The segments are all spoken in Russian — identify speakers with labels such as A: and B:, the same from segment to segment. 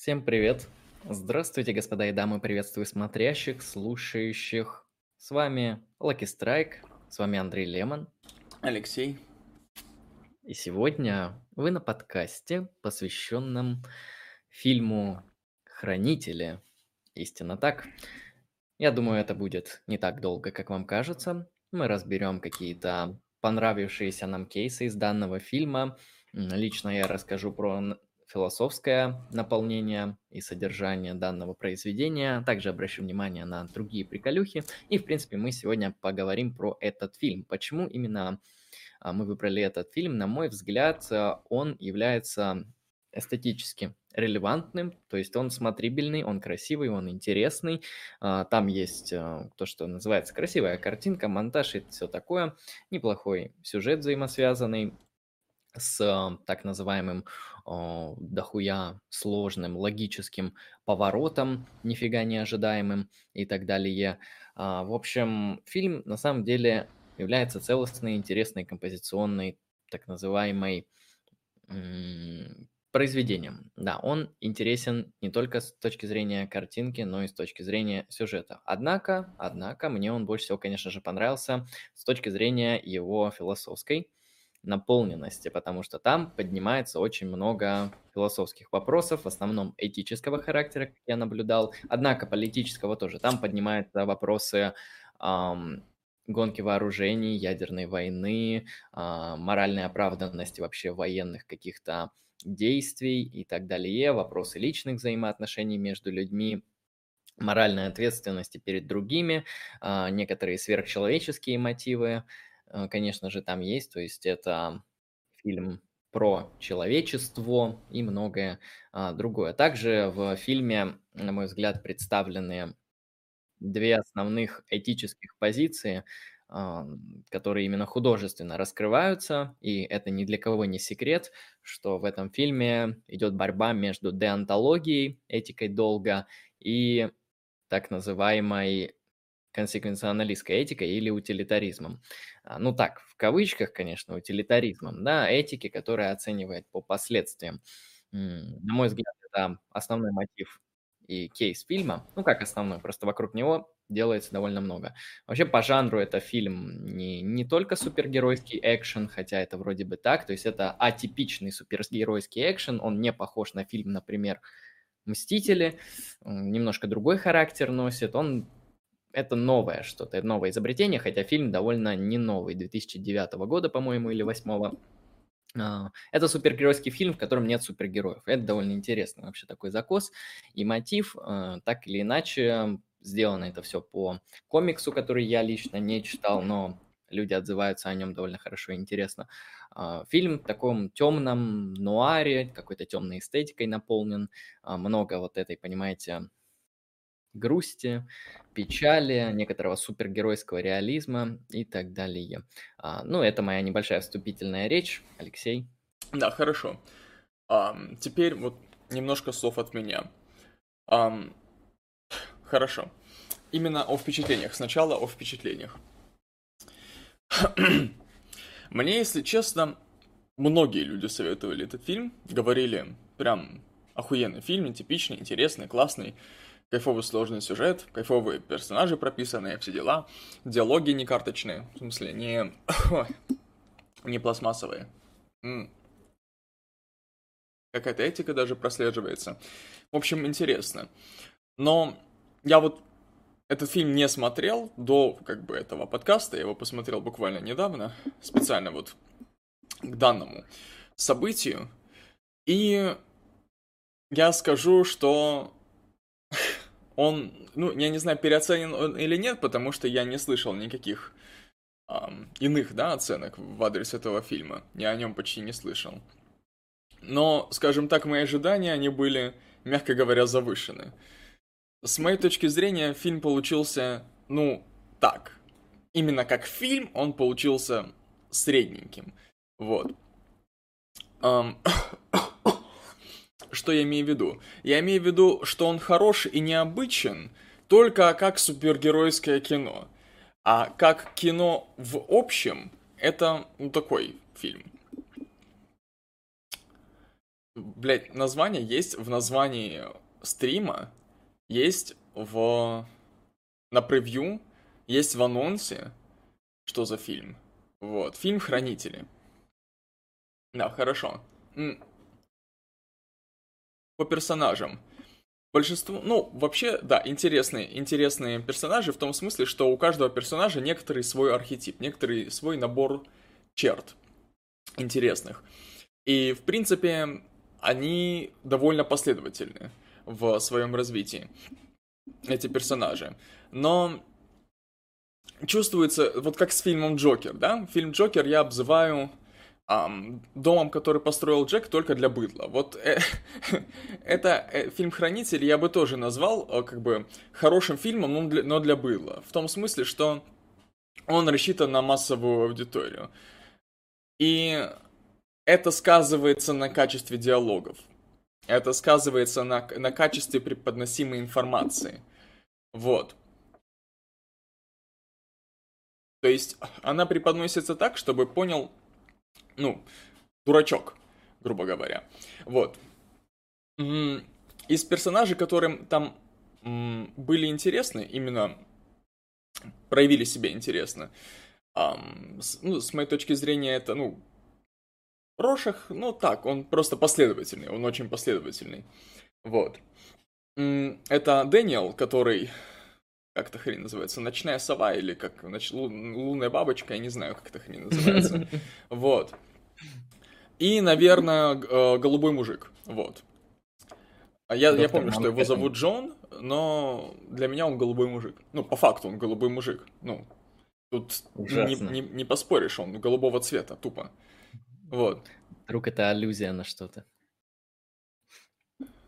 A: Всем привет! Здравствуйте, господа и дамы, приветствую смотрящих, слушающих. С вами Lucky Strike, с вами Андрей Лемон.
B: Алексей.
A: И сегодня вы на подкасте, посвященном фильму «Хранители». Истинно так. Я думаю, это будет не так долго, как вам кажется. Мы разберем какие-то понравившиеся нам кейсы из данного фильма. Лично я расскажу про философское наполнение и содержание данного произведения. Также обращу внимание на другие приколюхи. И, в принципе, мы сегодня поговорим про этот фильм. Почему именно а, мы выбрали этот фильм? На мой взгляд, а, он является эстетически релевантным, то есть он смотрибельный, он красивый, он интересный. А, там есть то, что называется красивая картинка, монтаж и все такое. Неплохой сюжет взаимосвязанный с так называемым о, дохуя сложным логическим поворотом, нифига не ожидаемым и так далее. А, в общем, фильм на самом деле является целостной, интересной, композиционной, так называемой произведением. Да, он интересен не только с точки зрения картинки, но и с точки зрения сюжета. Однако, однако, мне он больше всего, конечно же, понравился с точки зрения его философской наполненности, потому что там поднимается очень много философских вопросов, в основном этического характера, как я наблюдал, однако политического тоже. Там поднимаются вопросы эм, гонки вооружений, ядерной войны, э, моральной оправданности вообще военных каких-то действий и так далее, вопросы личных взаимоотношений между людьми, моральной ответственности перед другими, э, некоторые сверхчеловеческие мотивы, конечно же, там есть. То есть это фильм про человечество и многое а, другое. Также в фильме, на мой взгляд, представлены две основных этических позиции, а, которые именно художественно раскрываются, и это ни для кого не секрет, что в этом фильме идет борьба между деонтологией, этикой долга, и так называемой консеквенционалистской этикой или утилитаризмом. А, ну так, в кавычках, конечно, утилитаризмом, да, этики, которая оценивает по последствиям. На мой взгляд, это основной мотив и кейс фильма. Ну, как основной, просто вокруг него делается довольно много. Вообще, по жанру это фильм не, не только супергеройский экшен, хотя это вроде бы так, то есть это атипичный супергеройский экшен, он не похож на фильм, например, «Мстители», немножко другой характер носит, он это новое что-то, это новое изобретение, хотя фильм довольно не новый, 2009 года, по-моему, или 2008. А, это супергеройский фильм, в котором нет супергероев. Это довольно интересный вообще такой закос и мотив. А, так или иначе, сделано это все по комиксу, который я лично не читал, но люди отзываются о нем довольно хорошо и интересно. А, фильм в таком темном нуаре, какой-то темной эстетикой наполнен. Много вот этой, понимаете, грусти, печали, некоторого супергеройского реализма и так далее. А, ну, это моя небольшая вступительная речь. Алексей.
B: Да, хорошо. А, теперь вот немножко слов от меня. А, хорошо. Именно о впечатлениях. Сначала о впечатлениях. Мне, если честно, многие люди советовали этот фильм. Говорили, прям охуенный фильм, типичный, интересный, классный кайфовый сложный сюжет, кайфовые персонажи прописанные, все дела, диалоги не карточные, в смысле, не, не пластмассовые. Какая-то этика даже прослеживается. В общем, интересно. Но я вот этот фильм не смотрел до как бы этого подкаста, я его посмотрел буквально недавно, специально вот к данному событию. И я скажу, что он, ну, я не знаю, переоценен он или нет, потому что я не слышал никаких эм, иных, да, оценок в адрес этого фильма. Я о нем почти не слышал. Но, скажем так, мои ожидания, они были, мягко говоря, завышены. С моей точки зрения, фильм получился, ну, так. Именно как фильм он получился средненьким. Вот. Um, что я имею в виду? Я имею в виду, что он хорош и необычен только как супергеройское кино. А как кино в общем, это ну, такой фильм. Блять, название есть в названии стрима, есть в... на превью, есть в анонсе, что за фильм. Вот, фильм «Хранители». Да, хорошо. По персонажам. Большинство, ну, вообще, да, интересные, интересные персонажи в том смысле, что у каждого персонажа некоторый свой архетип, некоторый свой набор черт интересных. И, в принципе, они довольно последовательны в своем развитии, эти персонажи. Но чувствуется, вот как с фильмом Джокер, да? Фильм Джокер я обзываю эм, домом, который построил Джек только для быдла. Вот э, это э, фильм Хранитель я бы тоже назвал э, как бы хорошим фильмом, но для, но для быдла. В том смысле, что он рассчитан на массовую аудиторию. И это сказывается на качестве диалогов. Это сказывается на, на качестве преподносимой информации. Вот. То есть она преподносится так, чтобы понял, ну, дурачок, грубо говоря. Вот. Из персонажей, которым там были интересны, именно проявили себя интересно, ну, с моей точки зрения, это, ну, Рошах, ну так, он просто последовательный, он очень последовательный. Вот. Это Дэниел, который, как это хрень называется, ночная сова или как нач... лунная бабочка, я не знаю, как это хрень называется. Вот. И, наверное, э, голубой мужик. Вот. А я, я помню, что его зовут Джон, но для меня он голубой мужик. Ну, по факту он голубой мужик. Ну, тут не, не, не поспоришь, он голубого цвета, тупо. Вот.
A: Вдруг это аллюзия на что-то.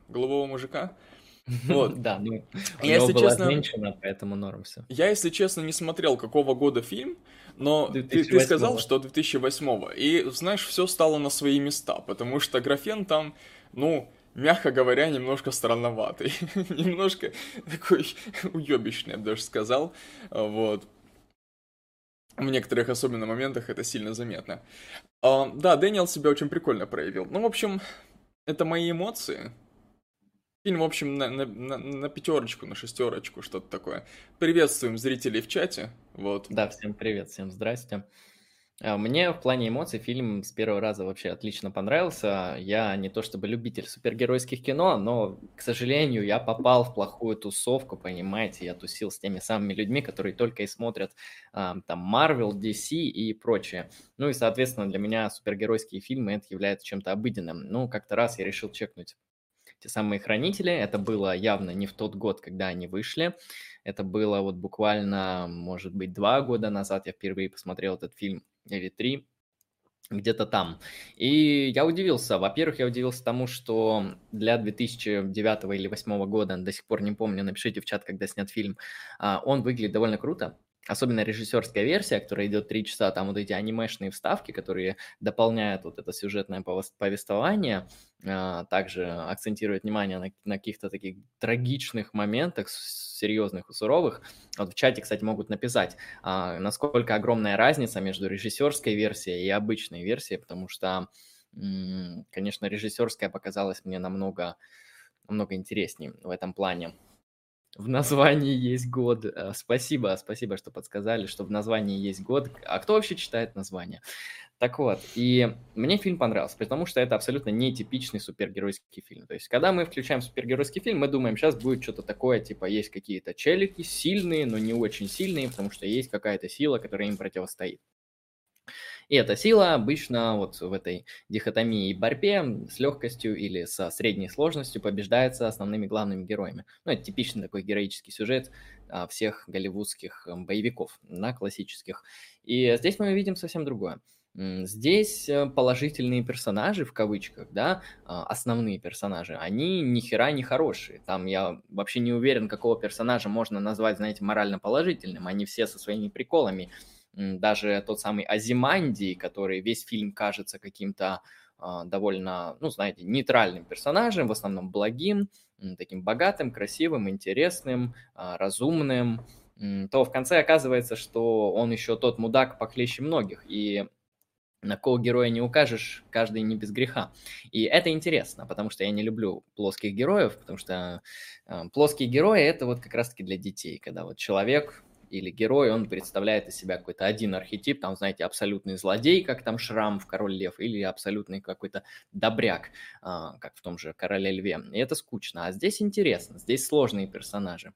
B: Голубого мужика? Вот.
A: Да, ну, я, если честно, женщина, поэтому норм все.
B: Я, если честно, не смотрел, какого года фильм, но ты, ты сказал, что 2008 И, знаешь, все стало на свои места, потому что графен там, ну, мягко говоря, немножко странноватый. немножко такой уебищный, я бы даже сказал. Вот в некоторых особенно моментах это сильно заметно. А, да, Дэниел себя очень прикольно проявил. Ну, в общем, это мои эмоции. Фильм, в общем, на, на, на, пятерочку, на шестерочку, что-то такое. Приветствуем зрителей в чате. Вот.
A: Да, всем привет, всем здрасте. А, мне в плане эмоций фильм с первого раза вообще отлично понравился. Я не то чтобы любитель супергеройских кино, но, к сожалению, я попал в плохую тусовку, понимаете. Я тусил с теми самыми людьми, которые только и смотрят а, там Marvel, DC и прочее. Ну и, соответственно, для меня супергеройские фильмы это является чем-то обыденным. Ну, как-то раз я решил чекнуть те самые хранители. Это было явно не в тот год, когда они вышли. Это было вот буквально, может быть, два года назад я впервые посмотрел этот фильм или три, где-то там. И я удивился. Во-первых, я удивился тому, что для 2009 или 2008 года, до сих пор не помню, напишите в чат, когда снят фильм, а, он выглядит довольно круто. Особенно режиссерская версия, которая идет три часа, там вот эти анимешные вставки, которые дополняют вот это сюжетное повествование, а, также акцентирует внимание на, на каких-то таких трагичных моментах, серьезных и суровых. Вот в чате, кстати, могут написать, а, насколько огромная разница между режиссерской версией и обычной версией, потому что, конечно, режиссерская показалась мне намного, намного интереснее в этом плане. В названии есть год. Э, спасибо, спасибо, что подсказали, что в названии есть год. А кто вообще читает название? Так вот, и мне фильм понравился, потому что это абсолютно нетипичный супергеройский фильм. То есть, когда мы включаем супергеройский фильм, мы думаем, сейчас будет что-то такое, типа, есть какие-то челики сильные, но не очень сильные, потому что есть какая-то сила, которая им противостоит. И эта сила обычно вот в этой дихотомии и борьбе с легкостью или со средней сложностью побеждается основными главными героями. Ну, это типичный такой героический сюжет а, всех голливудских боевиков, на классических. И здесь мы видим совсем другое. Здесь э, положительные персонажи, в кавычках, да, а, основные персонажи, они ни хера не хорошие. Там я вообще не уверен, какого персонажа можно назвать, знаете, морально положительным. Они все со своими приколами даже тот самый Азиманди, который весь фильм кажется каким-то а, довольно, ну, знаете, нейтральным персонажем, в основном благим, таким богатым, красивым, интересным, а, разумным, то в конце оказывается, что он еще тот мудак похлеще многих. И на кого героя не укажешь, каждый не без греха. И это интересно, потому что я не люблю плоских героев, потому что э, плоские герои это вот как раз-таки для детей, когда вот человек или герой, он представляет из себя какой-то один архетип, там, знаете, абсолютный злодей, как там Шрам в Король Лев, или абсолютный какой-то добряк, э, как в том же Короле Льве. И это скучно. А здесь интересно, здесь сложные персонажи.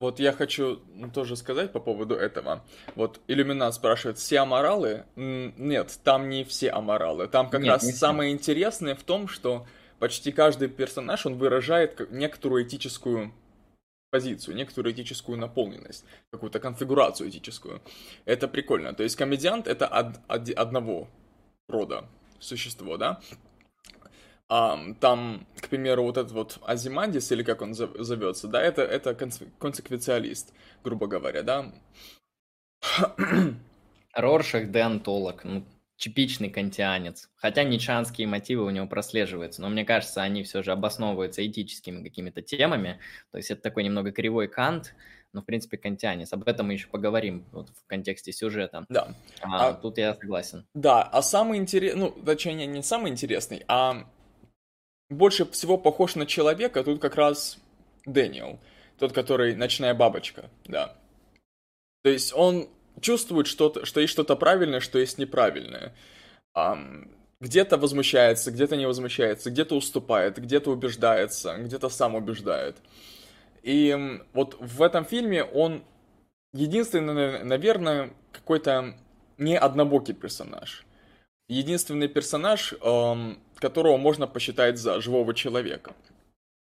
B: Вот я хочу тоже сказать по поводу этого. Вот Иллюминат спрашивает, все аморалы? Нет, там не все аморалы. Там как Нет, раз самое интересное в том, что почти каждый персонаж, он выражает некоторую этическую позицию, некоторую этическую наполненность, какую-то конфигурацию этическую. Это прикольно. То есть комедиант это од, од, одного рода существо, да? А, там, к примеру, вот этот вот Азимандис, или как он зовется, да, это, это консеквенциалист, грубо говоря, да.
A: Роршах деонтолог, ну, типичный кантианец. Хотя ничанские мотивы у него прослеживаются, но мне кажется, они все же обосновываются этическими какими-то темами. То есть это такой немного кривой кант, но в принципе кантианец. Об этом мы еще поговорим вот, в контексте сюжета.
B: Да.
A: А, а, тут я согласен.
B: Да, а самый интересный, ну, точнее, не самый интересный, а больше всего похож на человека, тут как раз Дэниел. Тот, который ночная бабочка, да. То есть он чувствует, что, что есть что-то правильное, что есть неправильное. Um, где-то возмущается, где-то не возмущается, где-то уступает, где-то убеждается, где-то сам убеждает. И вот в этом фильме он единственный, наверное, какой-то не однобокий персонаж. Единственный персонаж, эм, которого можно посчитать за живого человека.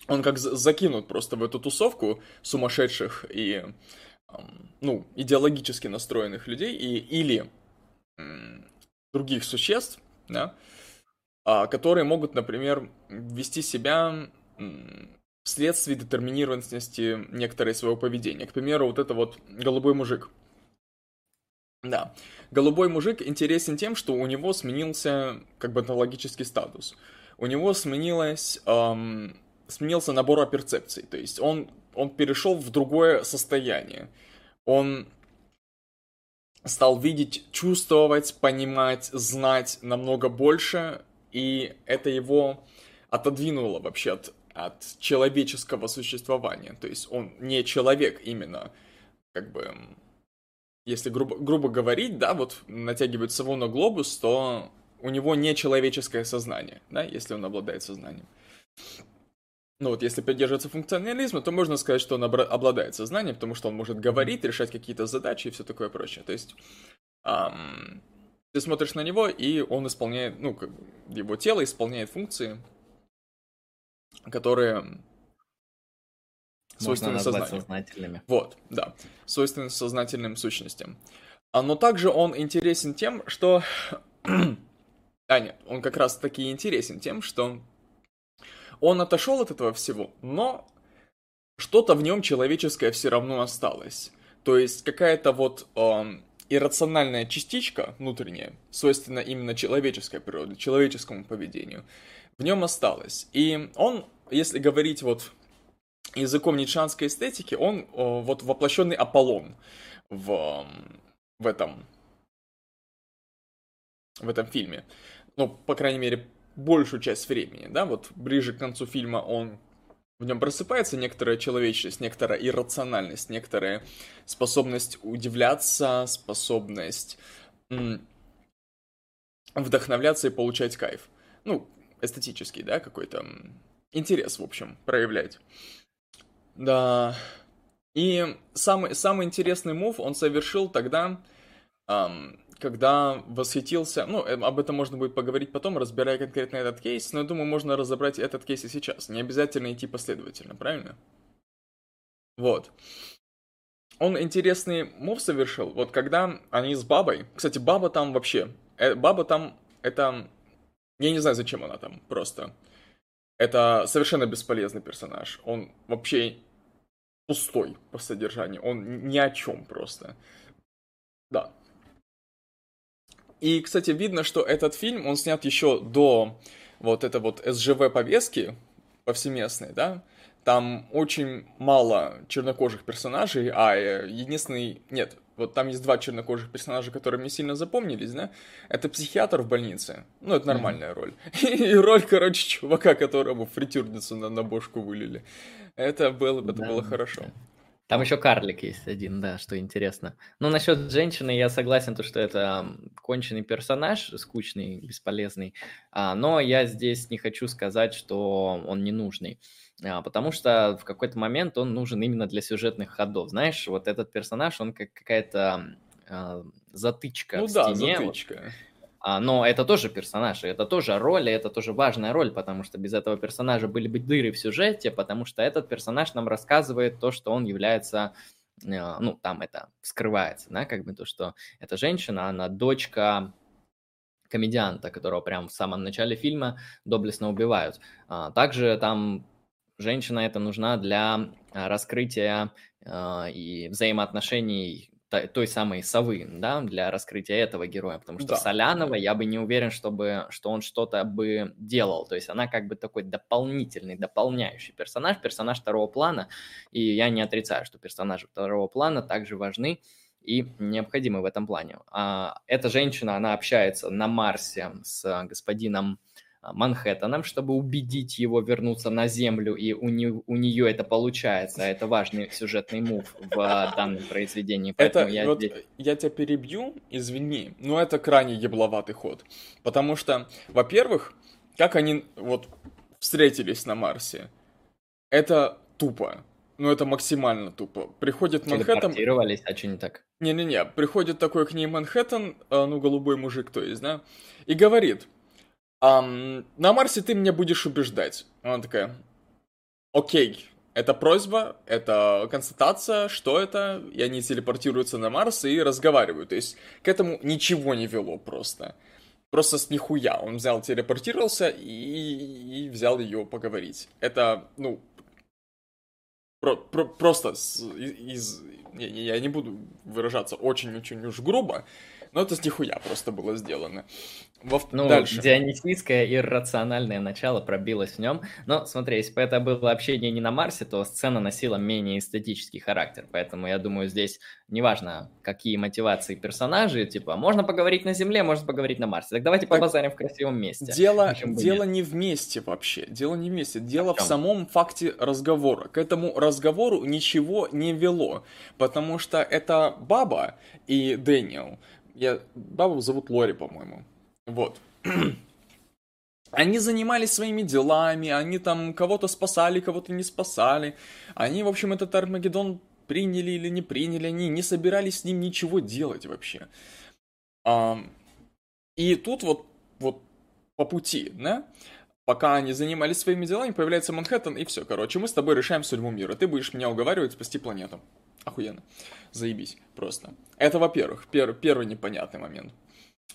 B: Он как закинут просто в эту тусовку сумасшедших и, ну, идеологически настроенных людей и, или других существ, да, а, которые могут, например, вести себя вследствие детерминированности некоторой своего поведения. К примеру, вот это вот голубой мужик. Да. Голубой мужик интересен тем, что у него сменился как бы онтологический статус. У него сменилось, эм, сменился набор перцепций. То есть он, он перешел в другое состояние. Он стал видеть, чувствовать, понимать, знать намного больше, и это его отодвинуло вообще от, от человеческого существования. То есть он не человек именно, как бы если грубо, грубо говорить, да, вот натягивает сову на глобус, то у него не человеческое сознание, да, если он обладает сознанием. Ну вот, если придерживаться функционализма, то можно сказать, что он обладает сознанием, потому что он может говорить, решать какие-то задачи и все такое прочее. То есть, эм, ты смотришь на него, и он исполняет, ну, как бы, его тело исполняет функции, которые
A: свойственны сознанию. сознательными.
B: Вот, да, свойственны сознательным сущностям. А, но также он интересен тем, что... а нет, он как раз таки интересен тем, что он отошел от этого всего, но что-то в нем человеческое все равно осталось. То есть какая-то вот э, иррациональная частичка внутренняя, свойственна именно человеческой природе, человеческому поведению, в нем осталась. И он, если говорить вот языком ницшанской эстетики, он о, вот воплощенный Аполлон в, в этом в этом фильме. Ну, по крайней мере, большую часть времени, да, вот ближе к концу фильма он в нем просыпается некоторая человечность, некоторая иррациональность, некоторая способность удивляться, способность вдохновляться и получать кайф. Ну, эстетический, да, какой-то интерес, в общем, проявлять. Да. И самый, самый интересный мув он совершил тогда, эм, когда восхитился... Ну, э, об этом можно будет поговорить потом, разбирая конкретно этот кейс, но я думаю, можно разобрать этот кейс и сейчас. Не обязательно идти последовательно, правильно? Вот. Он интересный мув совершил, вот когда они с бабой... Кстати, баба там вообще... Э, баба там, это... Я не знаю, зачем она там, просто. Это совершенно бесполезный персонаж. Он вообще пустой по содержанию, он ни о чем просто. Да. И, кстати, видно, что этот фильм, он снят еще до вот этой вот СЖВ-повестки повсеместной, да, там очень мало чернокожих персонажей, а э, единственный... Нет, вот там есть два чернокожих персонажа, которые мне сильно запомнились, да? Это психиатр в больнице. Ну, это нормальная mm-hmm. роль. И роль, короче, чувака, которому фритюрницу на, на бошку вылили. Это было, это да, было хорошо.
A: Там еще карлик есть один, да, что интересно. Ну, насчет женщины я согласен, то, что это конченый персонаж, скучный, бесполезный. А, но я здесь не хочу сказать, что он не нужный. А, потому что в какой-то момент он нужен именно для сюжетных ходов. Знаешь, вот этот персонаж, он как какая-то а, затычка ну, в да, стене. Затычка. Вот но это тоже персонаж, это тоже роль, и это тоже важная роль, потому что без этого персонажа были бы дыры в сюжете, потому что этот персонаж нам рассказывает то, что он является, э, ну, там это скрывается, да, как бы то, что эта женщина, она дочка комедианта, которого прям в самом начале фильма доблестно убивают. А, также там женщина это нужна для раскрытия э, и взаимоотношений той самой совы, да, для раскрытия этого героя, потому что да. Солянова я бы не уверен, чтобы, что он что-то бы делал, то есть она как бы такой дополнительный, дополняющий персонаж, персонаж второго плана, и я не отрицаю, что персонажи второго плана также важны и необходимы в этом плане. А, эта женщина, она общается на Марсе с господином Манхэттеном, чтобы убедить его вернуться на Землю, и у, не, у нее это получается. Это важный сюжетный мув в а, данном произведении.
B: Это, я, вот, здесь... я тебя перебью, извини, но это крайне ебловатый ход. Потому что, во-первых, как они вот встретились на Марсе, это тупо. Ну, это максимально тупо. Приходит Манхэттен...
A: а что не так?
B: Не-не-не, приходит такой к ней Манхэттен, а, ну, голубой мужик, то есть, да, и говорит, Um, на Марсе ты меня будешь убеждать. Она такая, окей, это просьба, это констатация, что это, и они телепортируются на Марс и разговаривают. То есть к этому ничего не вело просто. Просто с нихуя. Он взял, телепортировался и, и взял ее поговорить. Это, ну, про, про, просто с, из... Я, я не буду выражаться очень-очень уж грубо, но это с нихуя просто было сделано.
A: Во... Ну, Дальше. дионисийское иррациональное начало пробилось в нем. Но смотри, если бы это было общение не на Марсе, то сцена носила менее эстетический характер. Поэтому я думаю, здесь неважно, какие мотивации персонажей, типа, можно поговорить на Земле, можно поговорить на Марсе. Так давайте так побазарим в красивом месте.
B: Дело, дело не вместе вообще. Дело не вместе. Дело в, в самом факте разговора. К этому разговору ничего не вело. Потому что это баба и Дэниел. Я... Бабу зовут Лори, по-моему. Вот. Они занимались своими делами, они там кого-то спасали, кого-то не спасали. Они, в общем, этот Армагеддон приняли или не приняли, они не собирались с ним ничего делать вообще. А, и тут вот, вот по пути, да, пока они занимались своими делами, появляется Манхэттен, и все, короче, мы с тобой решаем судьбу мира. Ты будешь меня уговаривать спасти планету. Охуенно. Заебись просто. Это, во-первых, пер первый непонятный момент.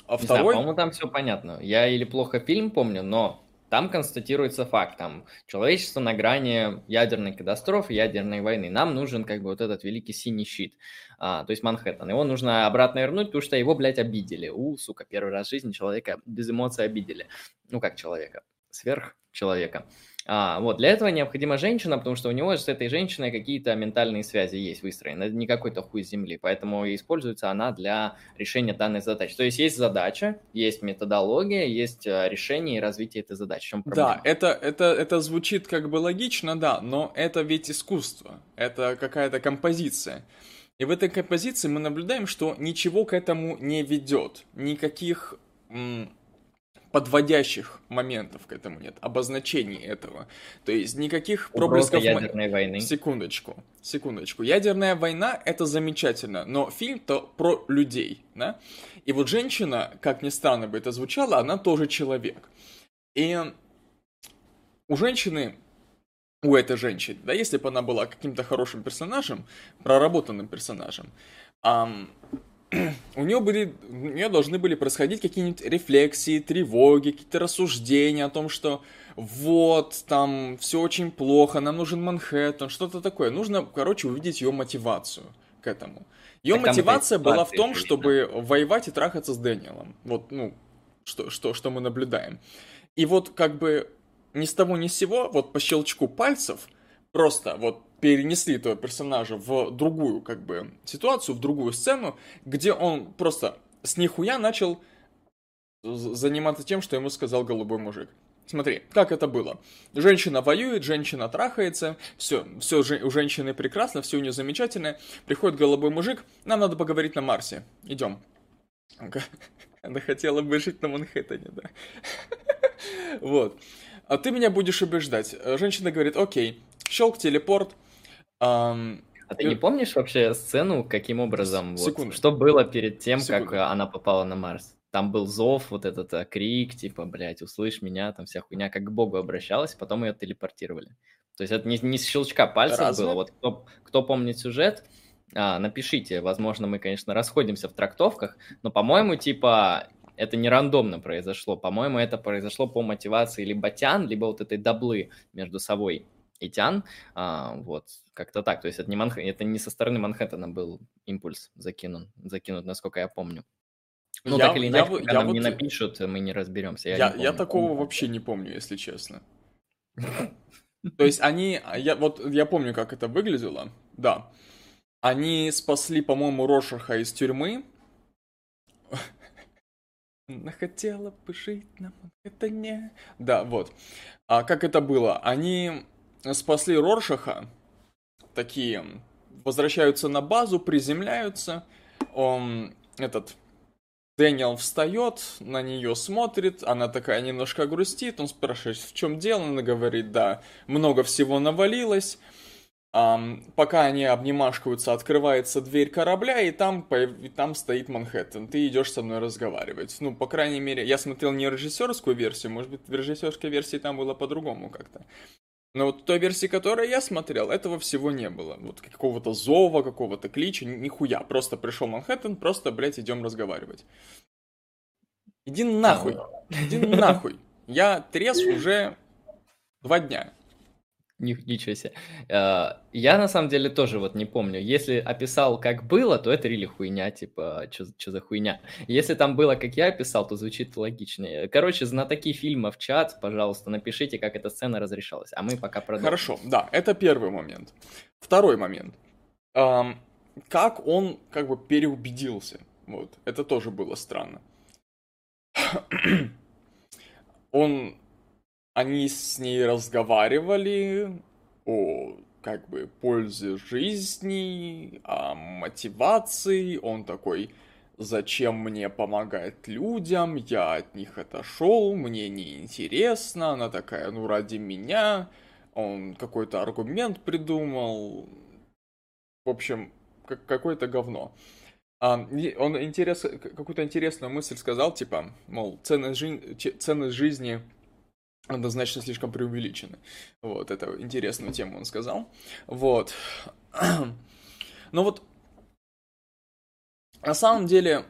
A: А не второй... по-моему, там все понятно. Я или плохо фильм помню, но там констатируется факт, там человечество на грани ядерной катастрофы, ядерной войны. Нам нужен как бы вот этот великий синий щит, а, то есть Манхэттен. Его нужно обратно вернуть, потому что его, блядь, обидели. У, сука, первый раз в жизни человека без эмоций обидели. Ну, как человека, сверх человека. А, вот, для этого необходима женщина, потому что у него с этой женщиной какие-то ментальные связи есть выстроены, это не какой-то хуй земли, поэтому используется она для решения данной задачи. То есть есть задача, есть методология, есть э, решение и развитие этой задачи. В чем?
B: Да, это, это, это звучит как бы логично, да, но это ведь искусство, это какая-то композиция. И в этой композиции мы наблюдаем, что ничего к этому не ведет, никаких подводящих моментов к этому нет, обозначений этого. То есть никаких проблесков...
A: ядерной войны.
B: Секундочку, секундочку. Ядерная война — это замечательно, но фильм-то про людей, да? И вот женщина, как ни странно бы это звучало, она тоже человек. И у женщины у этой женщины, да, если бы она была каким-то хорошим персонажем, проработанным персонажем, эм, у нее были, у нее должны были происходить какие-нибудь рефлексии, тревоги, какие-то рассуждения о том, что вот, там, все очень плохо, нам нужен Манхэттен, что-то такое. Нужно, короче, увидеть ее мотивацию к этому. Ее так мотивация была в том, чтобы воевать и трахаться с Дэниелом. Вот, ну, что, что, что мы наблюдаем. И вот, как бы, ни с того ни с сего, вот по щелчку пальцев, просто вот перенесли этого персонажа в другую, как бы, ситуацию, в другую сцену, где он просто с нихуя начал заниматься тем, что ему сказал голубой мужик. Смотри, как это было. Женщина воюет, женщина трахается, все, все у женщины прекрасно, все у нее замечательно. Приходит голубой мужик, нам надо поговорить на Марсе. Идем. Она хотела бы жить на Манхэттене, да. Вот. А ты меня будешь убеждать. Женщина говорит, окей, щелк, телепорт.
A: А ты не помнишь вообще сцену, каким образом, вот, что было перед тем, Секунду. как она попала на Марс? там был зов, вот этот а, крик, типа, блядь, услышь меня, там вся хуйня, как к Богу обращалась, потом ее телепортировали. То есть это не, не с щелчка пальцев Разве? было. Вот кто, кто помнит сюжет, а, напишите. Возможно, мы, конечно, расходимся в трактовках, но, по-моему, типа, это не рандомно произошло. По-моему, это произошло по мотивации либо Тян, либо вот этой даблы между собой и Тян. А, вот, как-то так. То есть это не, Манх... это не со стороны Манхэттена был импульс закинут, закинут, насколько я помню. Ну, я, так или иначе, я, пока я нам вот... не напишут, мы не разберемся.
B: Я, я, я такого вообще не помню, если честно. То есть они, я вот я помню, как это выглядело, да. Они спасли, по-моему, Рошаха из тюрьмы. Хотела бы жить на Манхэттене. Да, вот. А как это было? Они спасли Роршаха, такие, возвращаются на базу, приземляются. Он, этот, Дэниел встает, на нее смотрит, она такая немножко грустит, он спрашивает, в чем дело, она говорит, да, много всего навалилось. Um, пока они обнимашкаются, открывается дверь корабля, и там, и там стоит Манхэттен. Ты идешь со мной разговаривать. Ну, по крайней мере, я смотрел не режиссерскую версию, может быть, в режиссерской версии там было по-другому как-то. Но вот в той версии, которую я смотрел, этого всего не было. Вот какого-то зова, какого-то клича, нихуя. Просто пришел Манхэттен, просто, блядь, идем разговаривать. Иди нахуй. Иди нахуй. Я трезв уже два дня.
A: Ничего себе. Э, я на самом деле тоже вот не помню. Если описал, как было, то это рили хуйня, типа, что за хуйня. Если там было, как я описал, то звучит логичнее. Короче, знатоки фильма в чат, пожалуйста, напишите, как эта сцена разрешалась. А мы пока продолжим.
B: Хорошо, да, это первый момент. Второй момент. Эм, как он как бы переубедился. Вот, это тоже было странно. он они с ней разговаривали о как бы пользе жизни, о мотивации. Он такой, зачем мне помогать людям, я от них отошел, мне не интересно. Она такая, ну ради меня. Он какой-то аргумент придумал. В общем, как какое-то говно. А, он интерес, какую-то интересную мысль сказал, типа, мол, ценность, жи ценность жизни однозначно слишком преувеличены. Вот, это интересную тему он сказал. Вот. Но вот, на самом деле,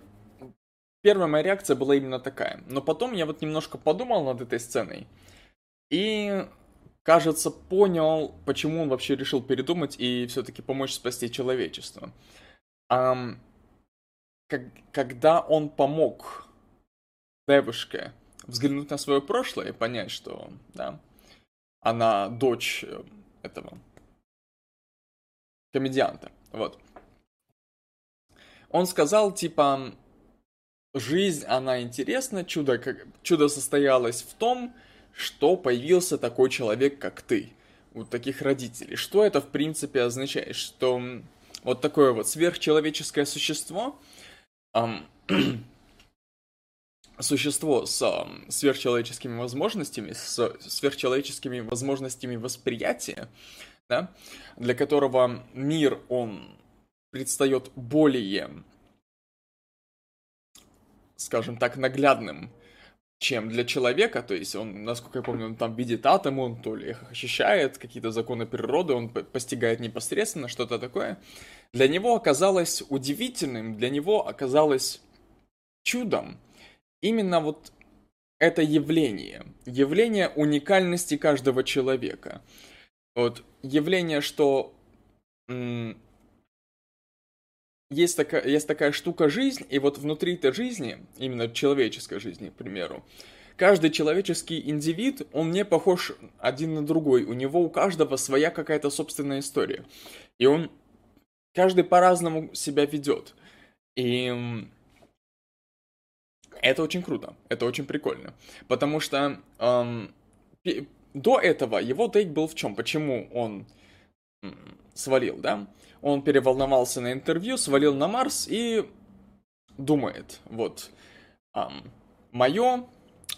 B: первая моя реакция была именно такая. Но потом я вот немножко подумал над этой сценой. И, кажется, понял, почему он вообще решил передумать и все-таки помочь спасти человечество. Um, как, когда он помог девушке взглянуть на свое прошлое и понять, что, да, она дочь э, этого комедианта, вот. Он сказал, типа, жизнь, она интересна, чудо, как, чудо состоялось в том, что появился такой человек, как ты, у таких родителей. Что это, в принципе, означает? Что вот такое вот сверхчеловеческое существо, эм, существо с сверхчеловеческими возможностями, с сверхчеловеческими возможностями восприятия, да, для которого мир, он предстает более, скажем так, наглядным, чем для человека, то есть он, насколько я помню, он там видит атом, он то ли их ощущает, какие-то законы природы, он постигает непосредственно что-то такое. Для него оказалось удивительным, для него оказалось чудом, именно вот это явление, явление уникальности каждого человека. Вот явление, что есть такая, есть такая штука жизнь, и вот внутри этой жизни, именно человеческой жизни, к примеру, каждый человеческий индивид, он не похож один на другой. У него у каждого своя какая-то собственная история. И он каждый по-разному себя ведет. И это очень круто, это очень прикольно. Потому что эм, до этого его тейк был в чем? Почему он свалил, да? Он переволновался на интервью, свалил на Марс и думает, вот, эм, мое,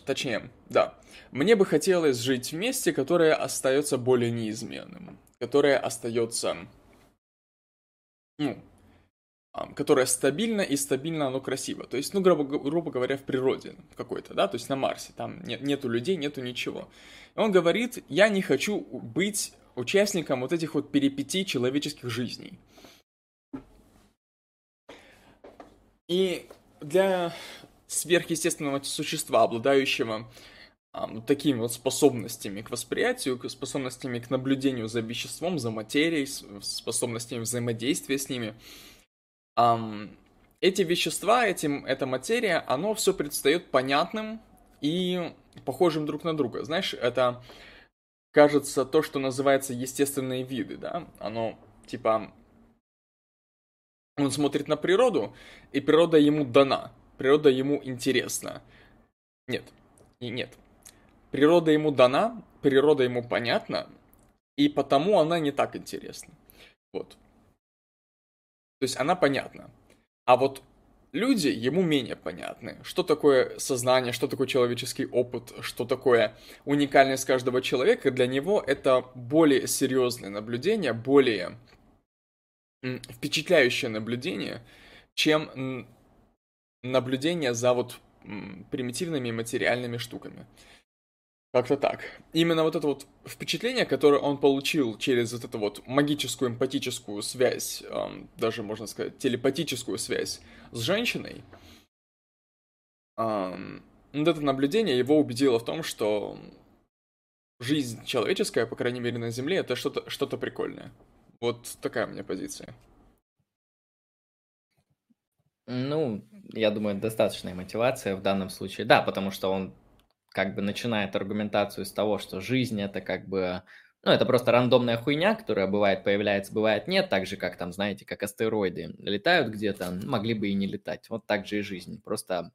B: точнее, да, мне бы хотелось жить в месте, которое остается более неизменным, которое остается, ну, которое стабильно и стабильно оно красиво. То есть, ну, грубо, грубо говоря, в природе какой-то, да, то есть на Марсе, там нет, нету людей, нету ничего. И он говорит, я не хочу быть участником вот этих вот перипетий человеческих жизней. И для сверхъестественного существа, обладающего а, такими вот способностями к восприятию, способностями к наблюдению за веществом, за материей, способностями взаимодействия с ними, Um, эти вещества, этим, эта материя, оно все предстает понятным и похожим друг на друга. Знаешь, это кажется то, что называется естественные виды, да? Оно типа... Он смотрит на природу, и природа ему дана, природа ему интересна. Нет, и нет. Природа ему дана, природа ему понятна, и потому она не так интересна. Вот. То есть она понятна. А вот люди ему менее понятны. Что такое сознание, что такое человеческий опыт, что такое уникальность каждого человека, для него это более серьезное наблюдение, более впечатляющее наблюдение, чем наблюдение за вот примитивными материальными штуками. Как-то так. Именно вот это вот впечатление, которое он получил через вот эту вот магическую эмпатическую связь, эм, даже можно сказать телепатическую связь с женщиной, эм, вот это наблюдение его убедило в том, что жизнь человеческая, по крайней мере на Земле, это что-то что прикольное. Вот такая у меня позиция.
A: Ну, я думаю, достаточная мотивация в данном случае. Да, потому что он как бы начинает аргументацию с того, что жизнь это как бы, ну, это просто рандомная хуйня, которая бывает появляется, бывает нет, так же, как там, знаете, как астероиды летают где-то, могли бы и не летать. Вот так же и жизнь, просто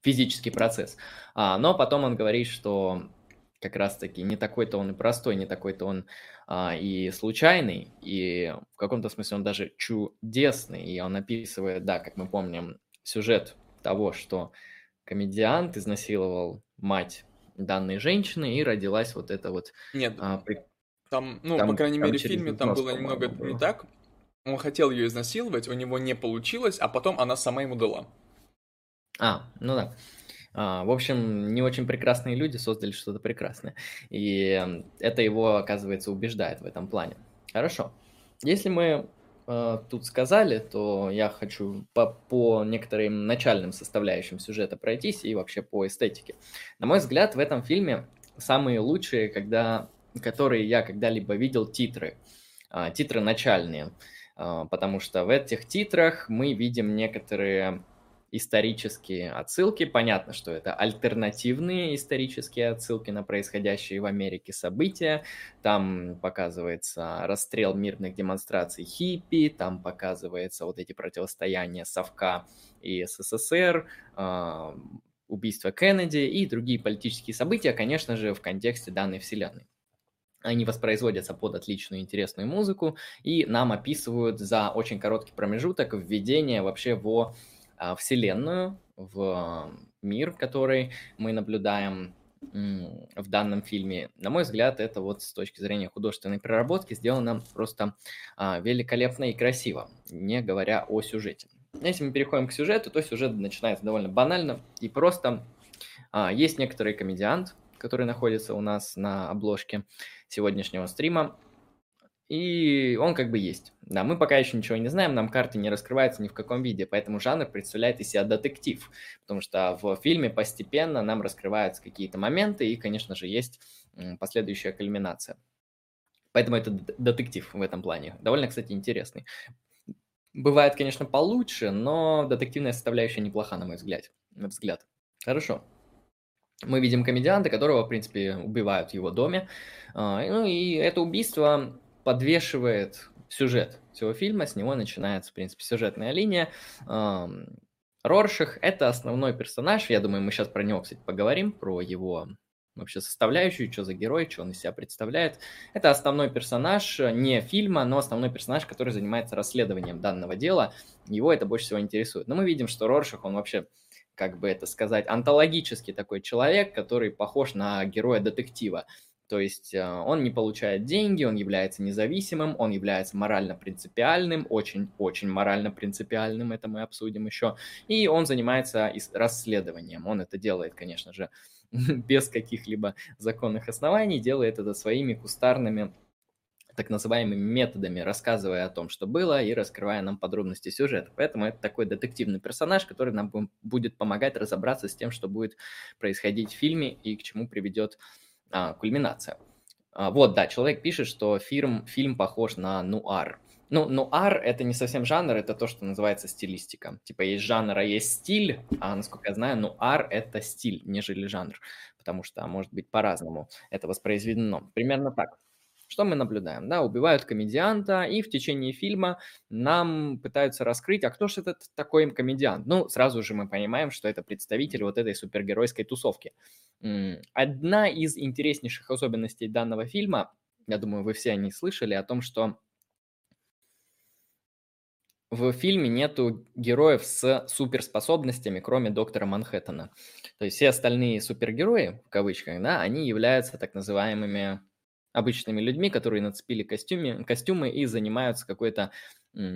A: физический процесс. А, но потом он говорит, что как раз-таки не такой-то он и простой, не такой-то он а, и случайный, и в каком-то смысле он даже чудесный. И он описывает, да, как мы помним, сюжет того, что комедиант изнасиловал мать данной женщины, и родилась вот эта вот...
B: Нет, а, при... там, ну, там, по крайней мере, в фильме там было немного было. не так. Он хотел ее изнасиловать, у него не получилось, а потом она сама ему дала.
A: А, ну да. А, в общем, не очень прекрасные люди создали что-то прекрасное. И это его, оказывается, убеждает в этом плане. Хорошо. Если мы э, тут сказали, то я хочу по, по некоторым начальным составляющим сюжета пройтись и вообще по эстетике. На мой взгляд, в этом фильме самые лучшие, когда, которые я когда-либо видел титры. Э, титры начальные. Э, потому что в этих титрах мы видим некоторые исторические отсылки. Понятно, что это альтернативные исторические отсылки на происходящие в Америке события. Там показывается расстрел мирных демонстраций хиппи, там показывается вот эти противостояния Совка и СССР, а, убийство Кеннеди и другие политические события, конечно же, в контексте данной вселенной. Они воспроизводятся под отличную интересную музыку и нам описывают за очень короткий промежуток введение вообще в а, Вселенную, в мир, который мы наблюдаем в данном фильме. На мой взгляд, это вот с точки зрения художественной проработки сделано просто а, великолепно и красиво, не говоря о сюжете. Если мы переходим к сюжету, то сюжет начинается довольно банально и просто. А, есть некоторый комедиант, который находится у нас на обложке сегодняшнего стрима. И он как бы есть. Да, мы пока еще ничего не знаем, нам карты не раскрываются ни в каком виде, поэтому жанр представляет из себя детектив, потому что в фильме постепенно нам раскрываются какие-то моменты, и, конечно же, есть последующая кульминация. Поэтому это детектив в этом плане. Довольно, кстати, интересный. Бывает, конечно, получше, но детективная составляющая неплоха, на мой взгляд. На взгляд. Хорошо. мы видим комедианта, которого, в принципе, убивают в его доме. А, ну и это убийство подвешивает сюжет всего фильма, с него начинается, в принципе, сюжетная линия. Роршах – это основной персонаж, я думаю, мы сейчас про него, кстати, поговорим, про его вообще составляющую, что за герой, что он из себя представляет. Это основной персонаж не фильма, но основной персонаж, который занимается расследованием данного дела. Его это больше всего интересует. Но мы видим, что Роршах, он вообще как бы это сказать, антологический такой человек, который похож на героя детектива. То есть э, он не получает деньги, он является независимым, он является морально принципиальным, очень-очень морально принципиальным, это мы обсудим еще. И он занимается расследованием. Он это делает, конечно же, без каких-либо законных оснований, делает это своими кустарными так называемыми методами, рассказывая о том, что было, и раскрывая нам подробности сюжета. Поэтому это такой детективный персонаж, который нам будет помогать разобраться с тем, что будет происходить в фильме и к чему приведет а, кульминация. А, вот, да, человек пишет, что фильм, фильм похож на нуар. Ну, нуар — это не совсем жанр, это то, что называется стилистика. Типа есть жанр, а есть стиль, а, насколько я знаю, нуар — это стиль, нежели жанр, потому что, может быть, по-разному это воспроизведено. Примерно так. Что мы наблюдаем? Да, убивают комедианта, и в течение фильма нам пытаются раскрыть, а кто же этот такой комедиант? Ну, сразу же мы понимаем, что это представитель вот этой супергеройской тусовки. Одна из интереснейших особенностей данного фильма, я думаю, вы все они слышали, о том, что в фильме нету героев с суперспособностями, кроме доктора Манхэттена. То есть все остальные супергерои, в кавычках, да, они являются так называемыми обычными людьми, которые нацепили костюме, костюмы и занимаются какой-то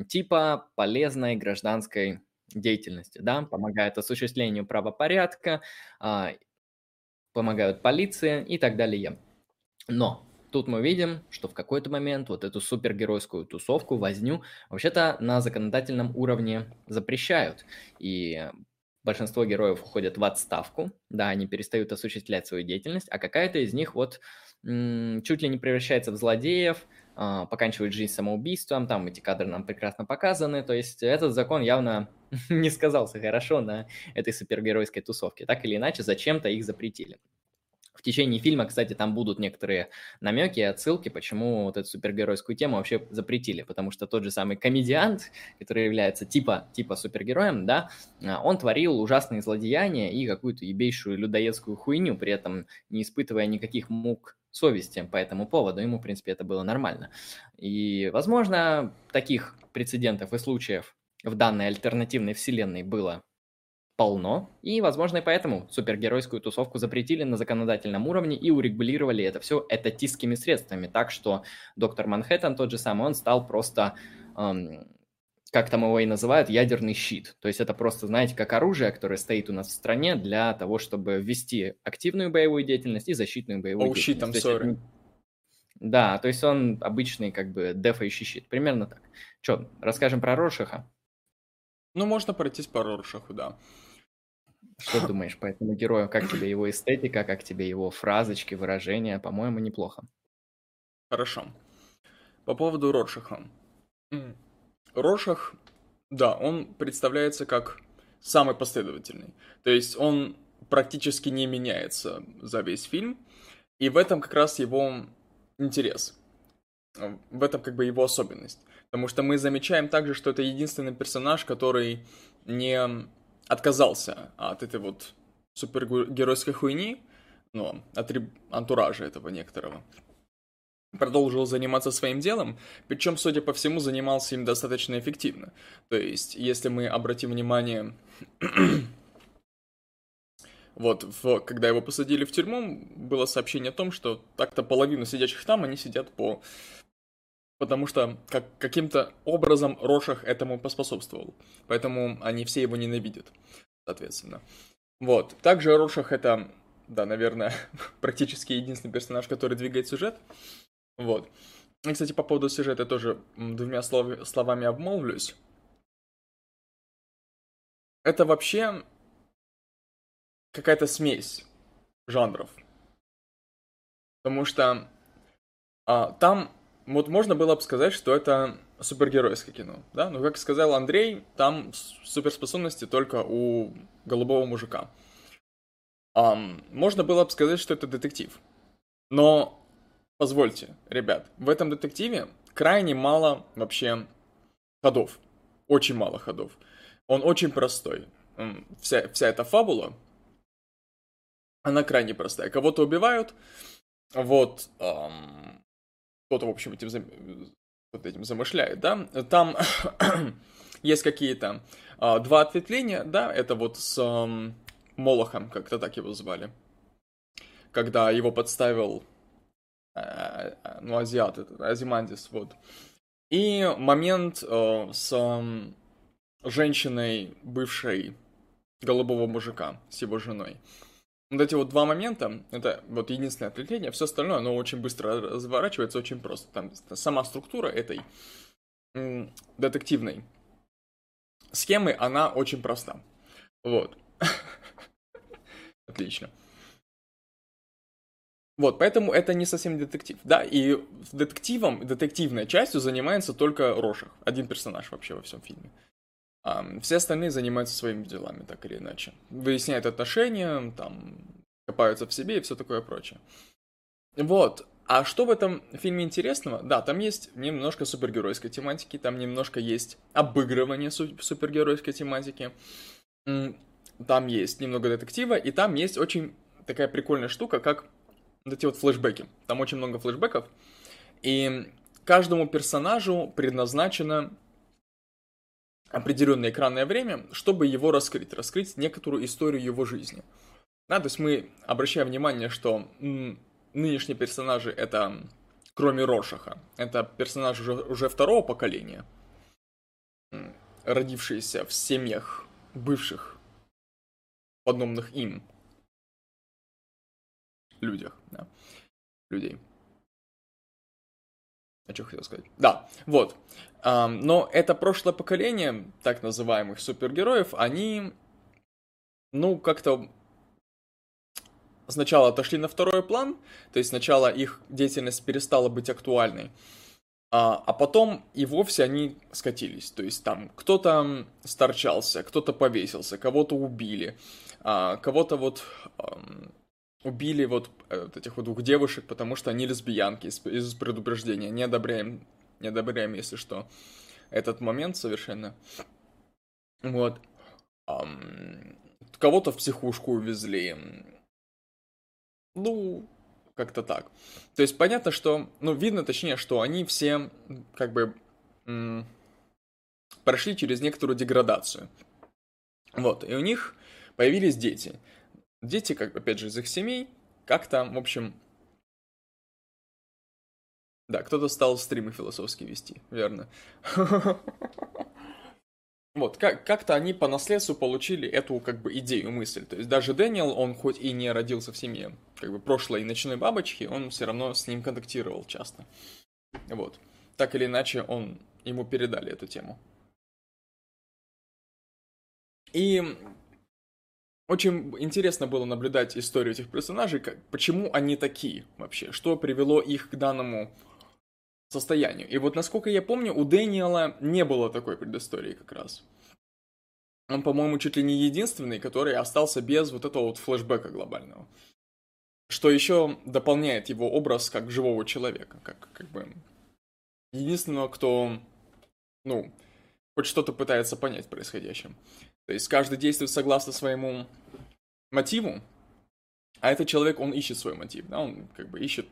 A: типа полезной гражданской деятельности, да, помогают осуществлению правопорядка, а, помогают полиции и так далее. Но тут мы видим, что в какой-то момент вот эту супергеройскую тусовку, возню, вообще-то на законодательном уровне запрещают. И большинство героев уходят в отставку, да, они перестают осуществлять свою деятельность, а какая-то из них вот чуть ли не превращается в злодеев, а, поканчивает жизнь самоубийством, там эти кадры нам прекрасно показаны, то есть этот закон явно не сказался хорошо на этой супергеройской тусовке. Так или иначе, зачем-то их запретили. В течение фильма, кстати, там будут некоторые намеки и отсылки, почему вот эту супергеройскую тему вообще запретили. Потому что тот же самый комедиант, который является типа, типа супергероем, да, а, он творил ужасные злодеяния и какую-то ебейшую людоедскую хуйню, при этом не испытывая никаких мук совести по этому поводу. Ему, в принципе, это было нормально. И, возможно, таких прецедентов и случаев в данной альтернативной вселенной было полно, и, возможно, и поэтому супергеройскую тусовку запретили на законодательном уровне и урегулировали это все этатистскими средствами, так что доктор Манхэттен, тот же самый, он стал просто, эм, как там его и называют, ядерный щит. То есть это просто, знаете, как оружие, которое стоит у нас в стране для того, чтобы ввести активную боевую деятельность и защитную боевую oh, деятельность. Щит, sorry. Это... Да, то есть он обычный как бы дефающий щит, примерно так. Что, расскажем про Роршаха?
B: Ну, можно пройтись по Роршаху, да.
A: Что думаешь по этому герою? Как тебе его эстетика, как тебе его фразочки, выражения? По-моему, неплохо.
B: Хорошо. По поводу Роршаха. Роршах, да, он представляется как самый последовательный. То есть он практически не меняется за весь фильм. И в этом как раз его интерес. В этом как бы его особенность. Потому что мы замечаем также, что это единственный персонаж, который не отказался от этой вот супергеройской хуйни, ну, от антуража этого некоторого. Продолжил заниматься своим делом, причем, судя по всему, занимался им достаточно эффективно. То есть, если мы обратим внимание, вот, в, когда его посадили в тюрьму, было сообщение о том, что так-то половину сидящих там, они сидят по потому что как, каким-то образом Рошах этому поспособствовал. Поэтому они все его ненавидят, соответственно. Вот. Также Рошах это, да, наверное, практически единственный персонаж, который двигает сюжет. Вот. И, кстати, по поводу сюжета тоже двумя слов, словами обмолвлюсь. Это вообще какая-то смесь жанров. Потому что а, там вот можно было бы сказать, что это супергеройское кино, да? Но, как сказал Андрей, там суперспособности только у голубого мужика. Um, можно было бы сказать, что это детектив. Но, позвольте, ребят, в этом детективе крайне мало вообще ходов. Очень мало ходов. Он очень простой. Вся, вся эта фабула, она крайне простая. Кого-то убивают, вот, эм, кто-то, в общем, этим, вот этим замышляет, да. Там есть какие-то э, два ответвления, да, это вот с э, Молохом, как-то так его звали. Когда его подставил, ну, азиат, этот, Азимандис, вот. И момент э, с э, женщиной, бывшей голубого мужика, с его женой. Вот эти вот два момента, это вот единственное отвлечение, все остальное, оно очень быстро разворачивается, очень просто. Там сама структура этой детективной схемы, она очень проста. Вот. Отлично. Вот, поэтому это не совсем детектив. Да, и детективом, детективной частью занимается только Рошах. Один персонаж вообще во всем фильме. А, все остальные занимаются своими делами, так или иначе. Выясняют отношения, там, копаются в себе и все такое прочее. Вот. А что в этом фильме интересного? Да, там есть немножко супергеройской тематики, там немножко есть обыгрывание супергеройской тематики, там есть немного детектива, и там есть очень такая прикольная штука, как вот эти вот флешбеки. Там очень много флешбеков. И каждому персонажу предназначено определенное экранное время, чтобы его раскрыть, раскрыть некоторую историю его жизни. Да, то есть мы обращаем внимание, что нынешние персонажи это, кроме Рошаха, это персонажи уже, уже второго поколения, родившиеся в семьях бывших подобных им людях, да, людей. А что хотел сказать? Да, вот. Но это прошлое поколение, так называемых супергероев, они, ну, как-то сначала отошли на второй план, то есть сначала их деятельность перестала быть актуальной, а, а потом и вовсе они скатились. То есть там кто-то сторчался, кто-то повесился, кого-то убили, а, кого-то вот убили вот, э, вот этих вот двух девушек, потому что они лесбиянки из, из предупреждения. Не одобряем, не одобряем, если что, этот момент совершенно. Вот. Um, кого-то в психушку увезли. Ну, как-то так. То есть понятно, что, ну, видно точнее, что они все как бы м- прошли через некоторую деградацию. Вот, и у них появились дети. Дети, как, опять же, из их семей, как-то, в общем... Да, кто-то стал стримы философски вести, верно. Вот, как- как-то они по наследству получили эту, как бы, идею, мысль. То есть даже Дэниел, он хоть и не родился в семье, как бы, прошлой ночной бабочки, он все равно с ним контактировал часто. Вот. Так или иначе, он, ему передали эту тему. И очень интересно было наблюдать историю этих персонажей, как, почему они такие вообще, что привело их к данному состоянию. И вот насколько я помню, у Дэниела не было такой предыстории как раз. Он, по-моему, чуть ли не единственный, который остался без вот этого вот флешбека глобального. Что еще дополняет его образ как живого человека, как, как бы единственного, кто, ну, хоть что-то пытается понять в происходящем. То есть каждый действует согласно своему мотиву, а этот человек, он ищет свой мотив, да, он как бы ищет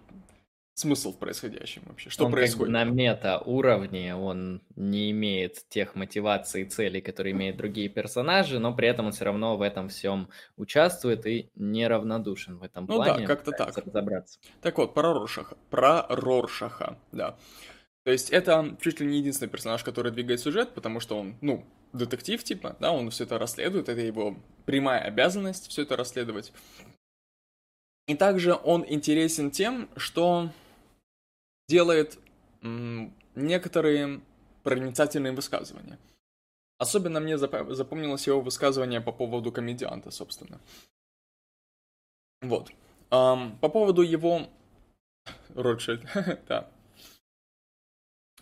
B: смысл в происходящем вообще, что
A: он
B: происходит.
A: Как бы на мета-уровне он не имеет тех мотиваций и целей, которые имеют другие персонажи, но при этом он все равно в этом всем участвует и неравнодушен в этом
B: ну
A: плане.
B: Ну да, как-то так.
A: Разобраться.
B: Так вот, про Роршаха. Про Роршаха, да. То есть это чуть ли не единственный персонаж, который двигает сюжет, потому что он, ну, детектив типа, да, он все это расследует, это его прямая обязанность все это расследовать. И также он интересен тем, что делает некоторые проницательные высказывания. Особенно мне запомнилось его высказывание по поводу комедианта, собственно. Вот. Um, по поводу его... Ротшильд, да.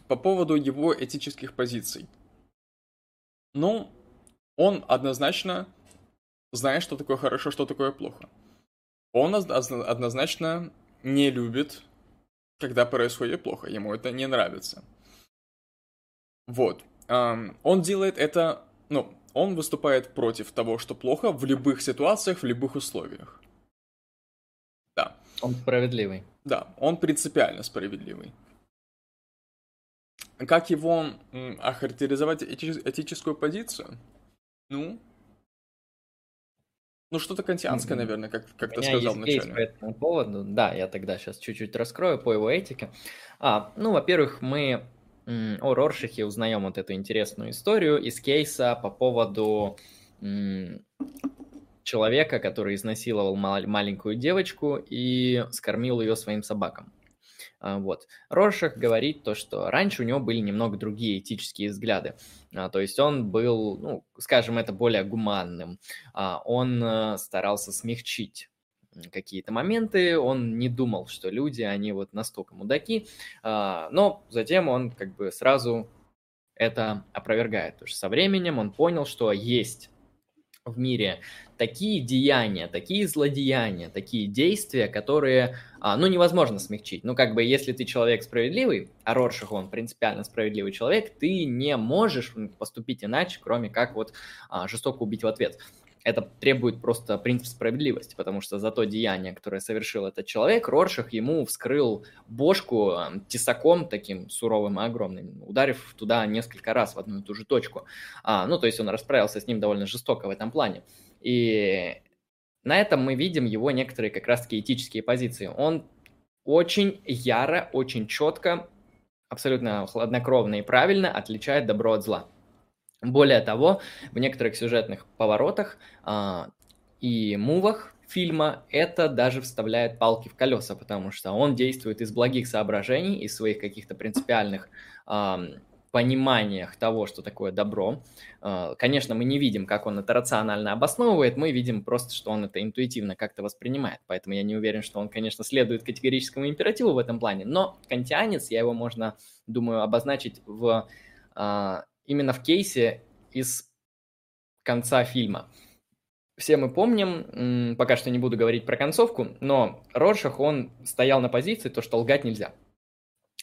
B: По поводу его этических позиций. Ну, он однозначно знает, что такое хорошо, что такое плохо. он однозначно не любит, когда происходит плохо. Ему это не нравится. Вот. Он делает это, ну, он выступает против того, что плохо в любых ситуациях, в любых условиях. Да.
A: Он справедливый.
B: Да, он принципиально справедливый. Как его охарактеризовать эти, этическую позицию? Ну, ну что-то кантианское, наверное, как, как ты сказал вначале.
A: по этому поводу. Да, я тогда сейчас чуть-чуть раскрою по его этике. А, ну, во-первых, мы о Роршихе узнаем вот эту интересную историю из кейса по поводу человека, который изнасиловал маленькую девочку и скормил ее своим собакам. А, вот. Роршах говорит то, что раньше у него были немного другие этические взгляды. А, то есть он был, ну, скажем, это более гуманным. А, он э, старался смягчить какие-то моменты, он не думал, что люди, они вот настолько мудаки, но затем он как бы сразу это опровергает, потому что со временем он понял, что есть в мире такие деяния, такие злодеяния, такие действия, которые, а, ну, невозможно смягчить. Ну, как бы, если ты человек справедливый, а Роршах, он принципиально справедливый человек, ты не можешь поступить иначе, кроме как вот а, жестоко убить в ответ это требует просто принцип справедливости, потому что за то деяние, которое совершил этот человек, Роршах ему вскрыл бошку тесаком таким суровым и огромным, ударив туда несколько раз в одну и ту же точку. А, ну, то есть он расправился с ним довольно жестоко в этом плане. И на этом мы видим его некоторые как раз-таки этические позиции. Он очень яро, очень четко, абсолютно хладнокровно и правильно отличает добро от зла. Более того, в некоторых сюжетных поворотах а, и мувах фильма это даже вставляет палки в колеса, потому что он действует из благих соображений, из своих каких-то принципиальных а, пониманиях того, что такое добро. А, конечно, мы не видим, как он это рационально обосновывает, мы видим просто, что он это интуитивно как-то воспринимает. Поэтому я не уверен, что он, конечно, следует категорическому императиву в этом плане, но кантианец, я его можно, думаю, обозначить в а, именно в кейсе из конца фильма. Все мы помним, пока что не буду говорить про концовку, но Роршах, он стоял на позиции, то, что лгать нельзя.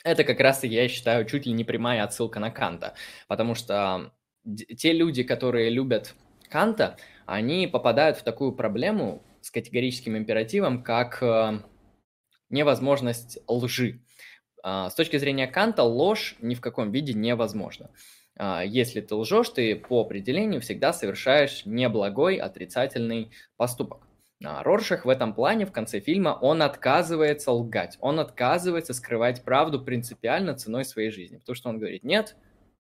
A: Это как раз, я считаю, чуть ли не прямая отсылка на Канта, потому что те люди, которые любят Канта, они попадают в такую проблему с категорическим императивом, как э, невозможность лжи. А, с точки зрения Канта ложь ни в каком виде невозможна. А, если ты лжешь, ты по определению всегда совершаешь неблагой, отрицательный поступок. А Роршах в этом плане в конце фильма, он отказывается лгать, он отказывается скрывать правду принципиально ценой своей жизни, потому что он говорит, нет,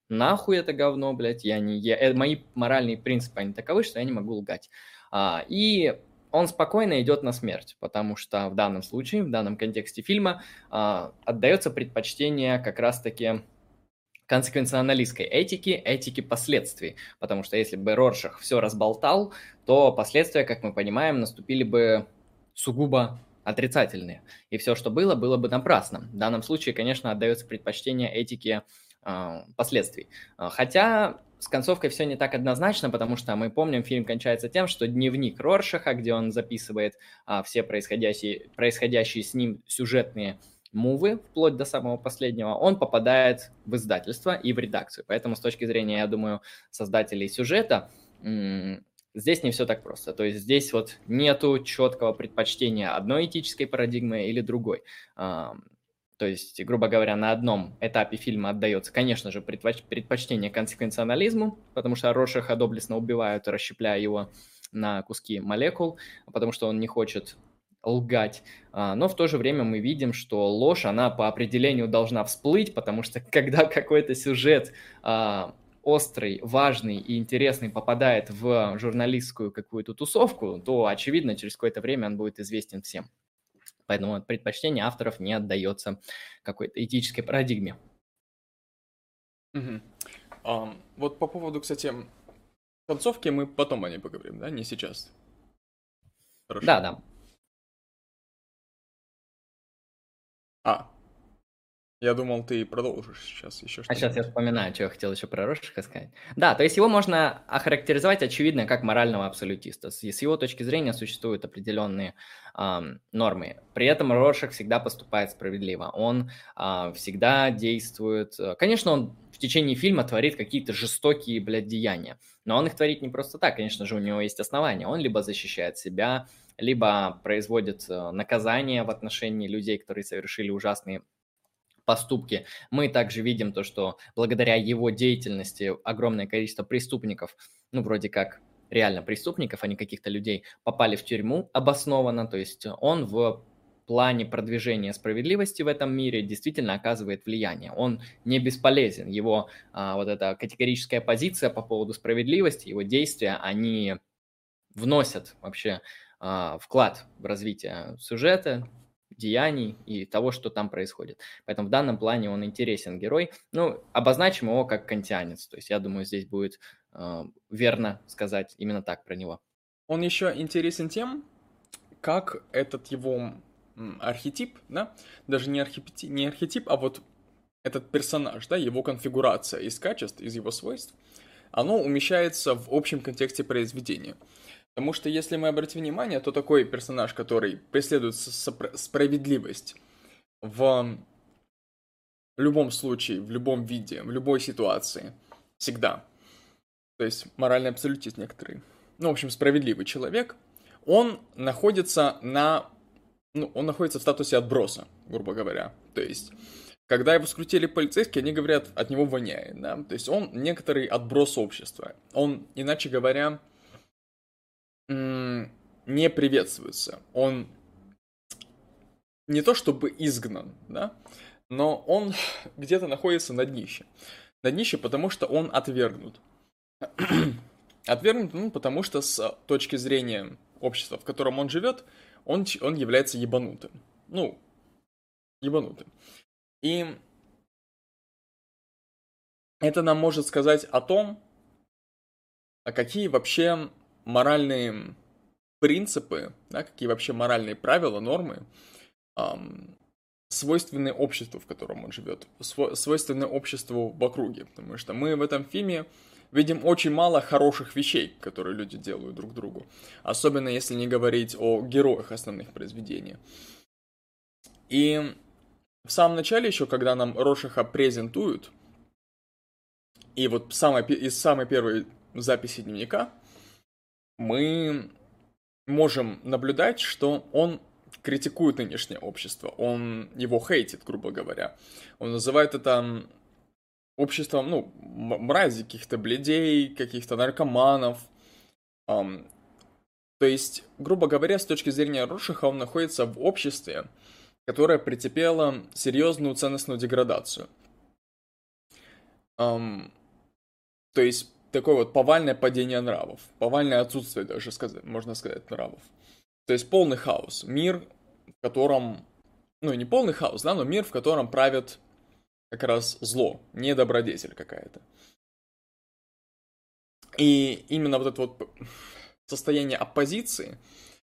A: нахуй это говно, блядь, я не, я, э, мои моральные принципы, они таковы, что я не могу лгать. А, и он спокойно идет на смерть, потому что в данном случае, в данном контексте фильма а, отдается предпочтение как раз-таки консеквенционалистской этики, этики последствий. Потому что если бы Роршах все разболтал, то последствия, как мы понимаем, наступили бы сугубо отрицательные. И все, что было, было бы напрасно. В данном случае, конечно, отдается предпочтение этике э, последствий. А, хотя с концовкой все не так однозначно, потому что мы помним, фильм кончается тем, что дневник Роршаха, где он записывает а, все происходящие, происходящие с ним сюжетные мувы, вплоть до самого последнего, он попадает в издательство и в редакцию. Поэтому с точки зрения, я думаю, создателей сюжета, здесь не все так просто. То есть здесь вот нету четкого предпочтения одной этической парадигмы или другой. То есть, грубо говоря, на одном этапе фильма отдается, конечно же, предпоч- предпочтение консеквенционализму, потому что Рошиха доблестно убивают, расщепляя его на куски молекул, потому что он не хочет лгать. А, но в то же время мы видим, что ложь, она по определению должна всплыть, потому что когда какой-то сюжет а, острый, важный и интересный попадает в журналистскую какую-то тусовку, то, очевидно, через какое-то время он будет известен всем. Поэтому предпочтение авторов не отдается какой-то этической парадигме.
B: Угу. Um, вот по поводу, кстати, концовки мы потом о ней поговорим, да, не сейчас.
A: Хорошо. Да, да.
B: А. Я думал, ты продолжишь сейчас еще
A: что-то. А сейчас я вспоминаю, что я хотел еще про Рошиха сказать. Да, то есть его можно охарактеризовать, очевидно, как морального абсолютиста. С его точки зрения существуют определенные э, нормы. При этом Роших всегда поступает справедливо. Он э, всегда действует... Э, конечно, он в течение фильма творит какие-то жестокие, блядь, деяния. Но он их творит не просто так. Конечно же, у него есть основания. Он либо защищает себя, либо производит э, наказание в отношении людей, которые совершили ужасные поступки. Мы также видим то, что благодаря его деятельности огромное количество преступников, ну, вроде как реально преступников, а не каких-то людей, попали в тюрьму обоснованно, то есть он в плане продвижения справедливости в этом мире действительно оказывает влияние. Он не бесполезен. Его а, вот эта категорическая позиция по поводу справедливости, его действия, они вносят вообще а, вклад в развитие сюжета, деяний и того, что там происходит. Поэтому в данном плане он интересен герой. Ну, обозначим его как кантианец. То есть я думаю, здесь будет э, верно сказать именно так про него.
B: Он еще интересен тем, как этот его архетип, да, даже не архетип, не архетип, а вот этот персонаж, да, его конфигурация из качеств, из его свойств, оно умещается в общем контексте произведения. Потому что, если мы обратим внимание, то такой персонаж, который преследует справедливость в любом случае, в любом виде, в любой ситуации, всегда. То есть моральный абсолютист некоторый. Ну, в общем, справедливый человек, он находится на... Ну, он находится в статусе отброса, грубо говоря. То есть, когда его скрутили полицейские, они говорят, от него воняет, да. То есть, он некоторый отброс общества. Он, иначе говоря, не приветствуется. Он не то чтобы изгнан, да, но он где-то находится на днище. На днище, потому что он отвергнут. отвергнут, ну, потому что с точки зрения общества, в котором он живет, он, он является ебанутым. Ну, ебанутым. И это нам может сказать о том, а какие вообще моральные принципы, да, какие вообще моральные правила, нормы эм, свойственны обществу, в котором он живет, свойственны обществу в округе, потому что мы в этом фильме видим очень мало хороших вещей, которые люди делают друг другу, особенно если не говорить о героях основных произведений. И в самом начале еще, когда нам Рошиха презентуют, и вот самой, из самой первой записи дневника, мы можем наблюдать, что он критикует нынешнее общество, он его хейтит, грубо говоря. Он называет это обществом, ну, мрази, каких-то бледей, каких-то наркоманов. Um, то есть, грубо говоря, с точки зрения Рошиха, он находится в обществе, которое претерпело серьезную ценностную деградацию. Um, то есть, такое вот повальное падение нравов, повальное отсутствие даже, сказать, можно сказать, нравов. То есть полный хаос. Мир, в котором, ну не полный хаос, да, но мир, в котором правит как раз зло, не добродетель какая-то. И именно вот это вот состояние оппозиции,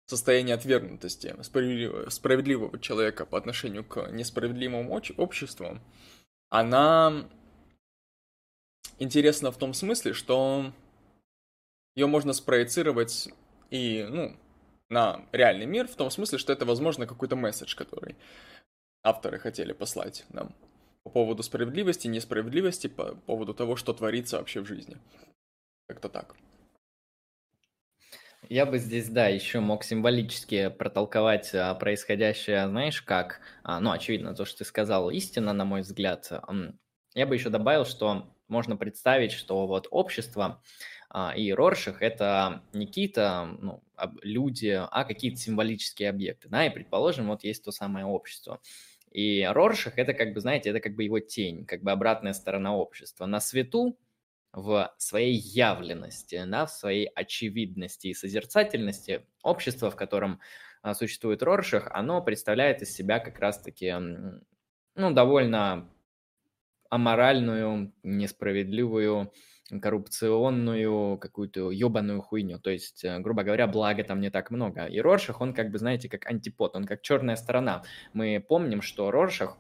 B: состояние отвергнутости справедливого, справедливого человека по отношению к несправедливому обществу, она интересно в том смысле, что ее можно спроецировать и, ну, на реальный мир, в том смысле, что это, возможно, какой-то месседж, который авторы хотели послать нам по поводу справедливости, несправедливости, по поводу того, что творится вообще в жизни. Как-то так.
A: Я бы здесь, да, еще мог символически протолковать а, происходящее, знаешь, как, а, ну, очевидно, то, что ты сказал, истина, на мой взгляд. Я бы еще добавил, что можно представить, что вот общество а, и Роршах – это не какие-то ну, люди, а какие-то символические объекты. Да? И, предположим, вот есть то самое общество. И Роршах – это, как бы, знаете, это как бы его тень, как бы обратная сторона общества. На свету, в своей явленности, да, в своей очевидности и созерцательности общество, в котором а, существует Роршах, оно представляет из себя как раз-таки ну, довольно аморальную, несправедливую, коррупционную, какую-то ебаную хуйню. То есть, э, грубо говоря, блага там не так много. И Роршах, он как бы, знаете, как антипод, он как черная сторона. Мы помним, что Роршах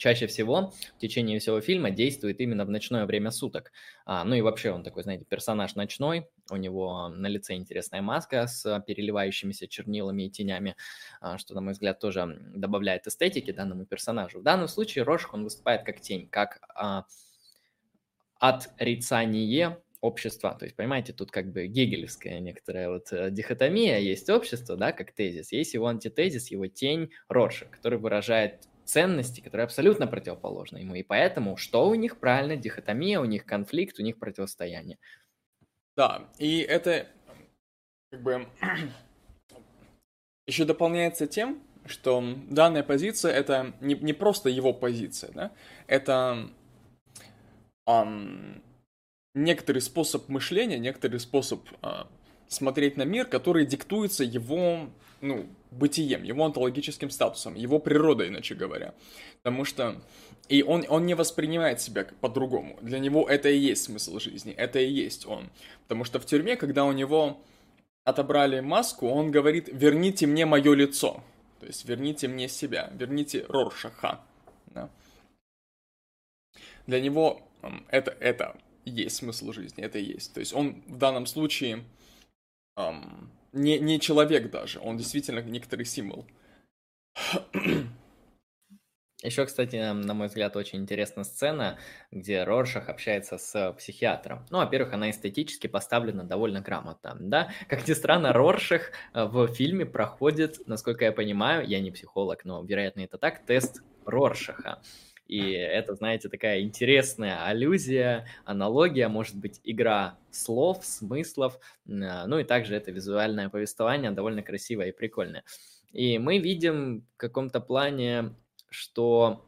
A: чаще всего в течение всего фильма действует именно в ночное время суток. А, ну и вообще он такой, знаете, персонаж ночной, у него на лице интересная маска с переливающимися чернилами и тенями, а, что, на мой взгляд, тоже добавляет эстетики данному персонажу. В данном случае Рошх, он выступает как тень, как а, отрицание общества. То есть, понимаете, тут как бы гегелевская некоторая вот э, дихотомия. Есть общество, да, как тезис, есть его антитезис, его тень Ротшильд, который выражает ценности, которые абсолютно противоположны ему. И поэтому что у них правильно? Дихотомия, у них конфликт, у них противостояние.
B: Да, и это как бы еще дополняется тем, что данная позиция это не, не просто его позиция, да, это um, некоторый способ мышления, некоторый способ uh, смотреть на мир, который диктуется его, ну, бытием, его онтологическим статусом, его природой, иначе говоря. Потому что и он, он не воспринимает себя по-другому. Для него это и есть смысл жизни, это и есть он. Потому что в тюрьме, когда у него отобрали маску, он говорит, верните мне мое лицо. То есть верните мне себя, верните Роршаха. Да. Для него это, это есть смысл жизни, это есть. То есть он в данном случае эм, не, не человек даже, он действительно некоторый символ.
A: Еще, кстати, на мой взгляд, очень интересная сцена, где Роршах общается с психиатром. Ну, во-первых, она эстетически поставлена довольно грамотно, да. Как ни странно, Роршах э, в фильме проходит, насколько я понимаю, я не психолог, но, вероятно, это так, тест Роршаха. И это, знаете, такая интересная аллюзия, аналогия, может быть, игра слов, смыслов. Э, ну и также это визуальное повествование довольно красивое и прикольное. И мы видим в каком-то плане что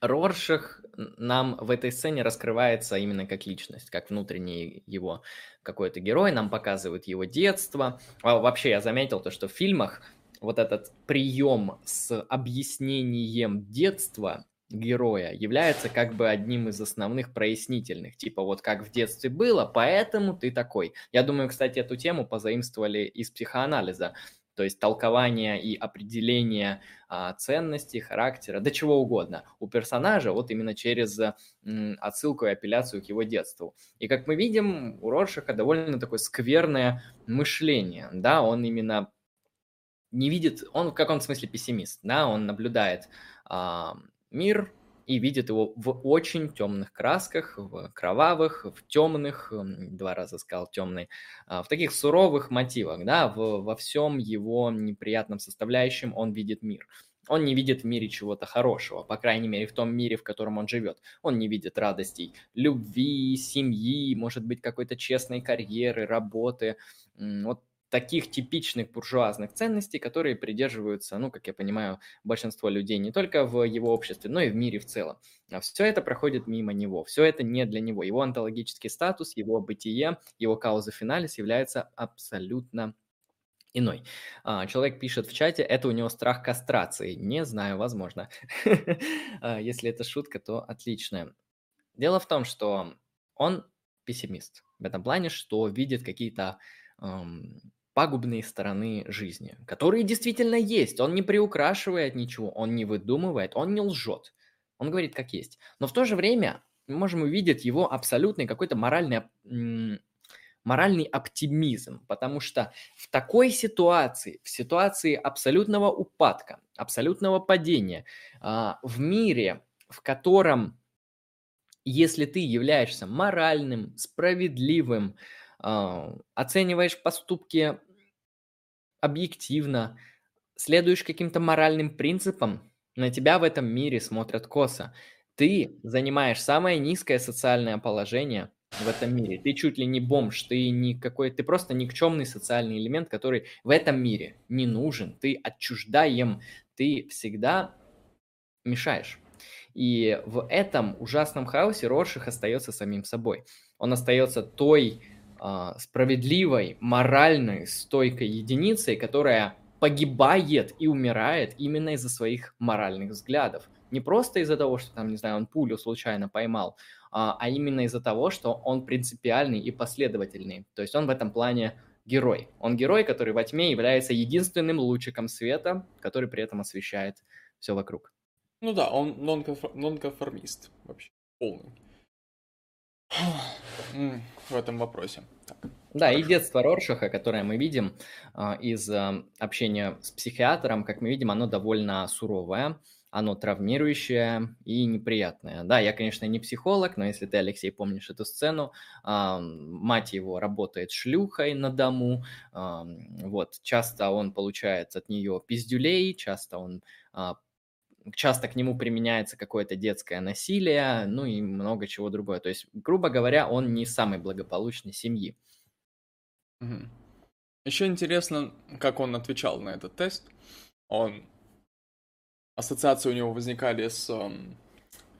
A: Роршах нам в этой сцене раскрывается именно как личность, как внутренний его какой-то герой, нам показывают его детство. А вообще я заметил то, что в фильмах вот этот прием с объяснением детства героя является как бы одним из основных прояснительных. Типа вот как в детстве было, поэтому ты такой. Я думаю, кстати, эту тему позаимствовали из психоанализа то есть толкование и определение а, ценностей, характера, да чего угодно у персонажа, вот именно через м, отсылку и апелляцию к его детству. И как мы видим, у Роршаха довольно такое скверное мышление, да, он именно не видит, он в каком смысле пессимист, да, он наблюдает а, мир, и видит его в очень темных красках, в кровавых, в темных, два раза сказал темный, а, в таких суровых мотивах, да, в, во всем его неприятном составляющем он видит мир. Он не видит в мире чего-то хорошего, по крайней мере, в том мире, в котором он живет. Он не видит радостей любви, семьи, может быть, какой-то честной карьеры, работы. Вот таких типичных буржуазных ценностей, которые придерживаются, ну, как я понимаю, большинство людей не только в его обществе, но и в мире в целом. А все это проходит мимо него, все это не для него. Его онтологический статус, его бытие, его кауза финалис является абсолютно иной. А, человек пишет в чате, это у него страх кастрации. Не знаю, возможно. А, если это шутка, то отлично. Дело в том, что он пессимист в этом плане, что видит какие-то пагубные стороны жизни, которые действительно есть. Он не приукрашивает ничего, он не выдумывает, он не лжет. Он говорит как есть. Но в то же время мы можем увидеть его абсолютный какой-то моральный, моральный оптимизм, потому что в такой ситуации, в ситуации абсолютного упадка, абсолютного падения, а, в мире, в котором, если ты являешься моральным, справедливым, оцениваешь поступки объективно, следуешь каким-то моральным принципам, на тебя в этом мире смотрят косо. Ты занимаешь самое низкое социальное положение в этом мире. Ты чуть ли не бомж, ты никакой, ты просто никчемный социальный элемент, который в этом мире не нужен. Ты отчуждаем, ты всегда мешаешь. И в этом ужасном хаосе Рорших остается самим собой. Он остается той а, справедливой, моральной, стойкой единицей, которая погибает и умирает именно из-за своих моральных взглядов. Не просто из-за того, что там, не знаю, он пулю случайно поймал, а, а именно из-за того, что он принципиальный и последовательный. То есть он в этом плане герой. Он герой, который во тьме является единственным лучиком света, который при этом освещает все вокруг.
B: Ну да, он нонконформист вообще, полный. В этом вопросе.
A: Так, да, хорошо. и детство Роршаха, которое мы видим а, из а, общения с психиатром, как мы видим, оно довольно суровое оно травмирующее и неприятное. Да, я, конечно, не психолог, но если ты, Алексей, помнишь эту сцену, э, мать его работает шлюхой на дому, вот, часто он получает от нее пиздюлей, часто он часто к нему применяется какое-то детское насилие, ну и много чего другое. То есть, грубо говоря, он не самой благополучной семьи.
B: Еще интересно, как он отвечал на этот тест. Он ассоциации у него возникали с эм,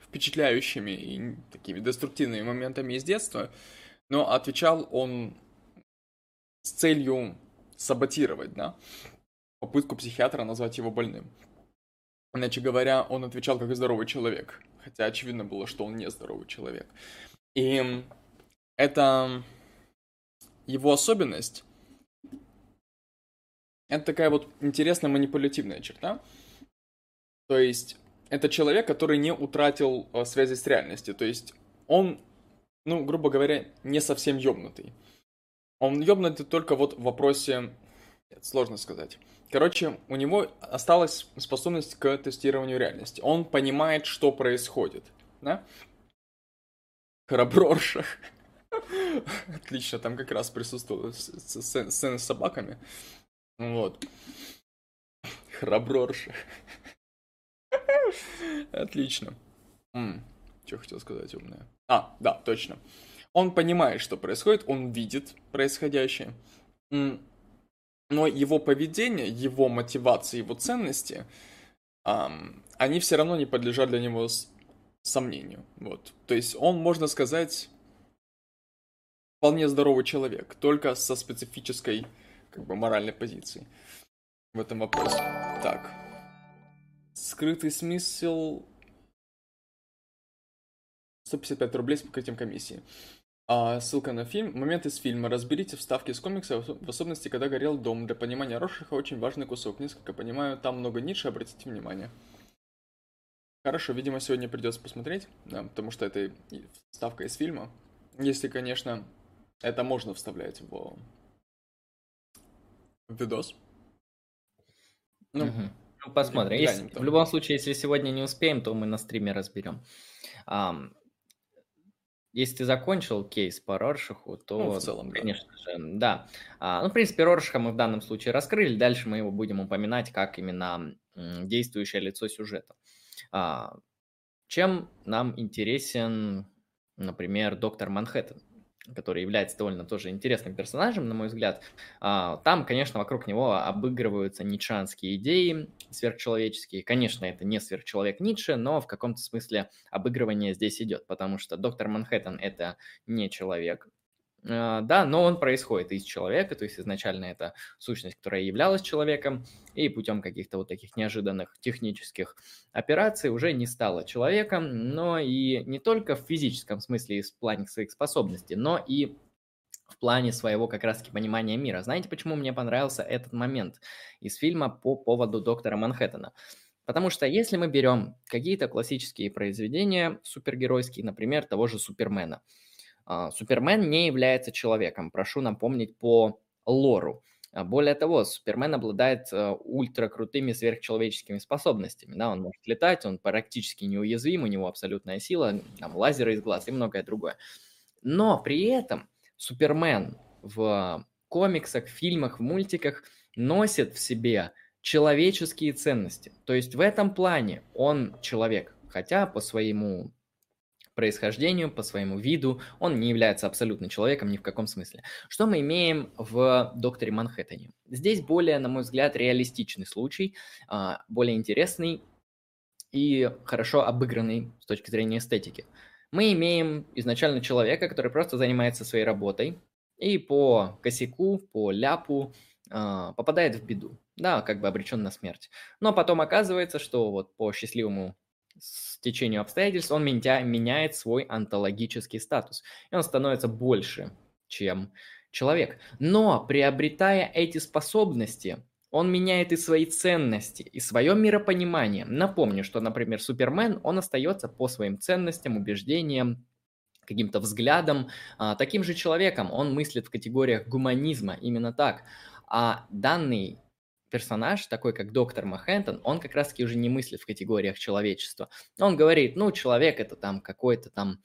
B: впечатляющими и такими деструктивными моментами из детства, но отвечал он с целью саботировать, да, попытку психиатра назвать его больным. Иначе говоря, он отвечал как здоровый человек, хотя очевидно было, что он не здоровый человек. И это его особенность, это такая вот интересная манипулятивная черта, то есть это человек, который не утратил э, связи с реальностью. То есть он, ну, грубо говоря, не совсем ёбнутый. Он ёбнутый только вот в вопросе... Нет, сложно сказать. Короче, у него осталась способность к тестированию реальности. Он понимает, что происходит. Да? Храброрша. Отлично, там как раз присутствовала сцена с собаками. Вот. Храброрша. Отлично. Что хотел сказать умное? А, да, точно. Он понимает, что происходит, он видит происходящее. Но его поведение, его мотивация, его ценности, эм, они все равно не подлежат для него сомнению. Вот. То есть он, можно сказать, вполне здоровый человек, только со специфической как бы моральной позицией в этом вопросе. Так. Скрытый смысл 155 рублей с покрытием комиссии. А, ссылка на фильм. Момент из фильма. Разберите вставки из комикса, в особенности, когда горел дом. Для понимания Рошиха очень важный кусок. Несколько понимаю, там много ниши, обратите внимание. Хорошо, видимо, сегодня придется посмотреть, да, потому что это вставка из фильма. Если, конечно, это можно вставлять в, в видос.
A: Ну, угу. Посмотрим. Если, в любом случае, если сегодня не успеем, то мы на стриме разберем. Um, если ты закончил кейс по Роршаху, то, ну, в целом, конечно да. же, да. А, ну, в принципе, Роршаха мы в данном случае раскрыли. Дальше мы его будем упоминать как именно действующее лицо сюжета. А, чем нам интересен, например, доктор Манхэттен? Который является довольно тоже интересным персонажем, на мой взгляд. А, там, конечно, вокруг него обыгрываются ницшанские идеи сверхчеловеческие. Конечно, это не сверхчеловек Ницше, но в каком-то смысле обыгрывание здесь идет, потому что доктор Манхэттен – это не человек, да, но он происходит из человека, то есть изначально это сущность, которая являлась человеком, и путем каких-то вот таких неожиданных технических операций уже не стала человеком, но и не только в физическом смысле в плане своих способностей, но и в плане своего как раз-таки понимания мира. Знаете, почему мне понравился этот момент из фильма по поводу доктора Манхэттена? Потому что если мы берем какие-то классические произведения супергеройские, например, того же Супермена – а, Супермен не является человеком, прошу напомнить по лору. А, более того, Супермен обладает э, ультракрутыми сверхчеловеческими способностями. Да, он может летать, он практически неуязвим, у него абсолютная сила, там, лазеры из глаз и многое другое. Но при этом Супермен в комиксах, фильмах, в мультиках носит в себе человеческие ценности. То есть в этом плане он человек, хотя по своему происхождению, по своему виду, он не является абсолютно человеком ни в каком смысле. Что мы имеем в «Докторе Манхэттене»? Здесь более, на мой взгляд, реалистичный случай, а, более интересный и хорошо обыгранный с точки зрения эстетики. Мы имеем изначально человека, который просто занимается своей работой и по косяку, по ляпу а, попадает в беду. Да, как бы обречен на смерть. Но потом оказывается, что вот по счастливому с течению обстоятельств он меня, меняет свой онтологический статус. И он становится больше, чем человек. Но приобретая эти способности, он меняет и свои ценности, и свое миропонимание. Напомню, что, например, Супермен, он остается по своим ценностям, убеждениям, каким-то взглядом, а, таким же человеком. Он мыслит в категориях гуманизма, именно так. А данный персонаж, такой как доктор Махентон, он как раз-таки уже не мыслит в категориях человечества. Он говорит, ну, человек это там какой-то там,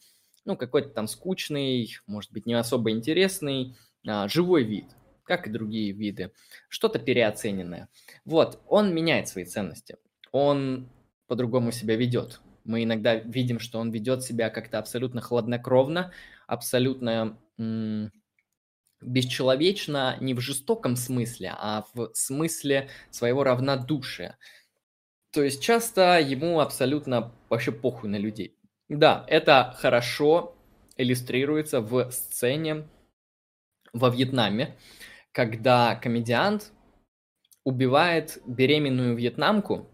A: ну, какой-то там скучный, может быть, не особо интересный, а, живой вид как и другие виды, что-то переоцененное. Вот, он меняет свои ценности, он по-другому себя ведет. Мы иногда видим, что он ведет себя как-то абсолютно хладнокровно, абсолютно м- бесчеловечно не в жестоком смысле, а в смысле своего равнодушия. То есть часто ему абсолютно вообще похуй на людей. Да, это хорошо иллюстрируется в сцене во Вьетнаме, когда комедиант убивает беременную вьетнамку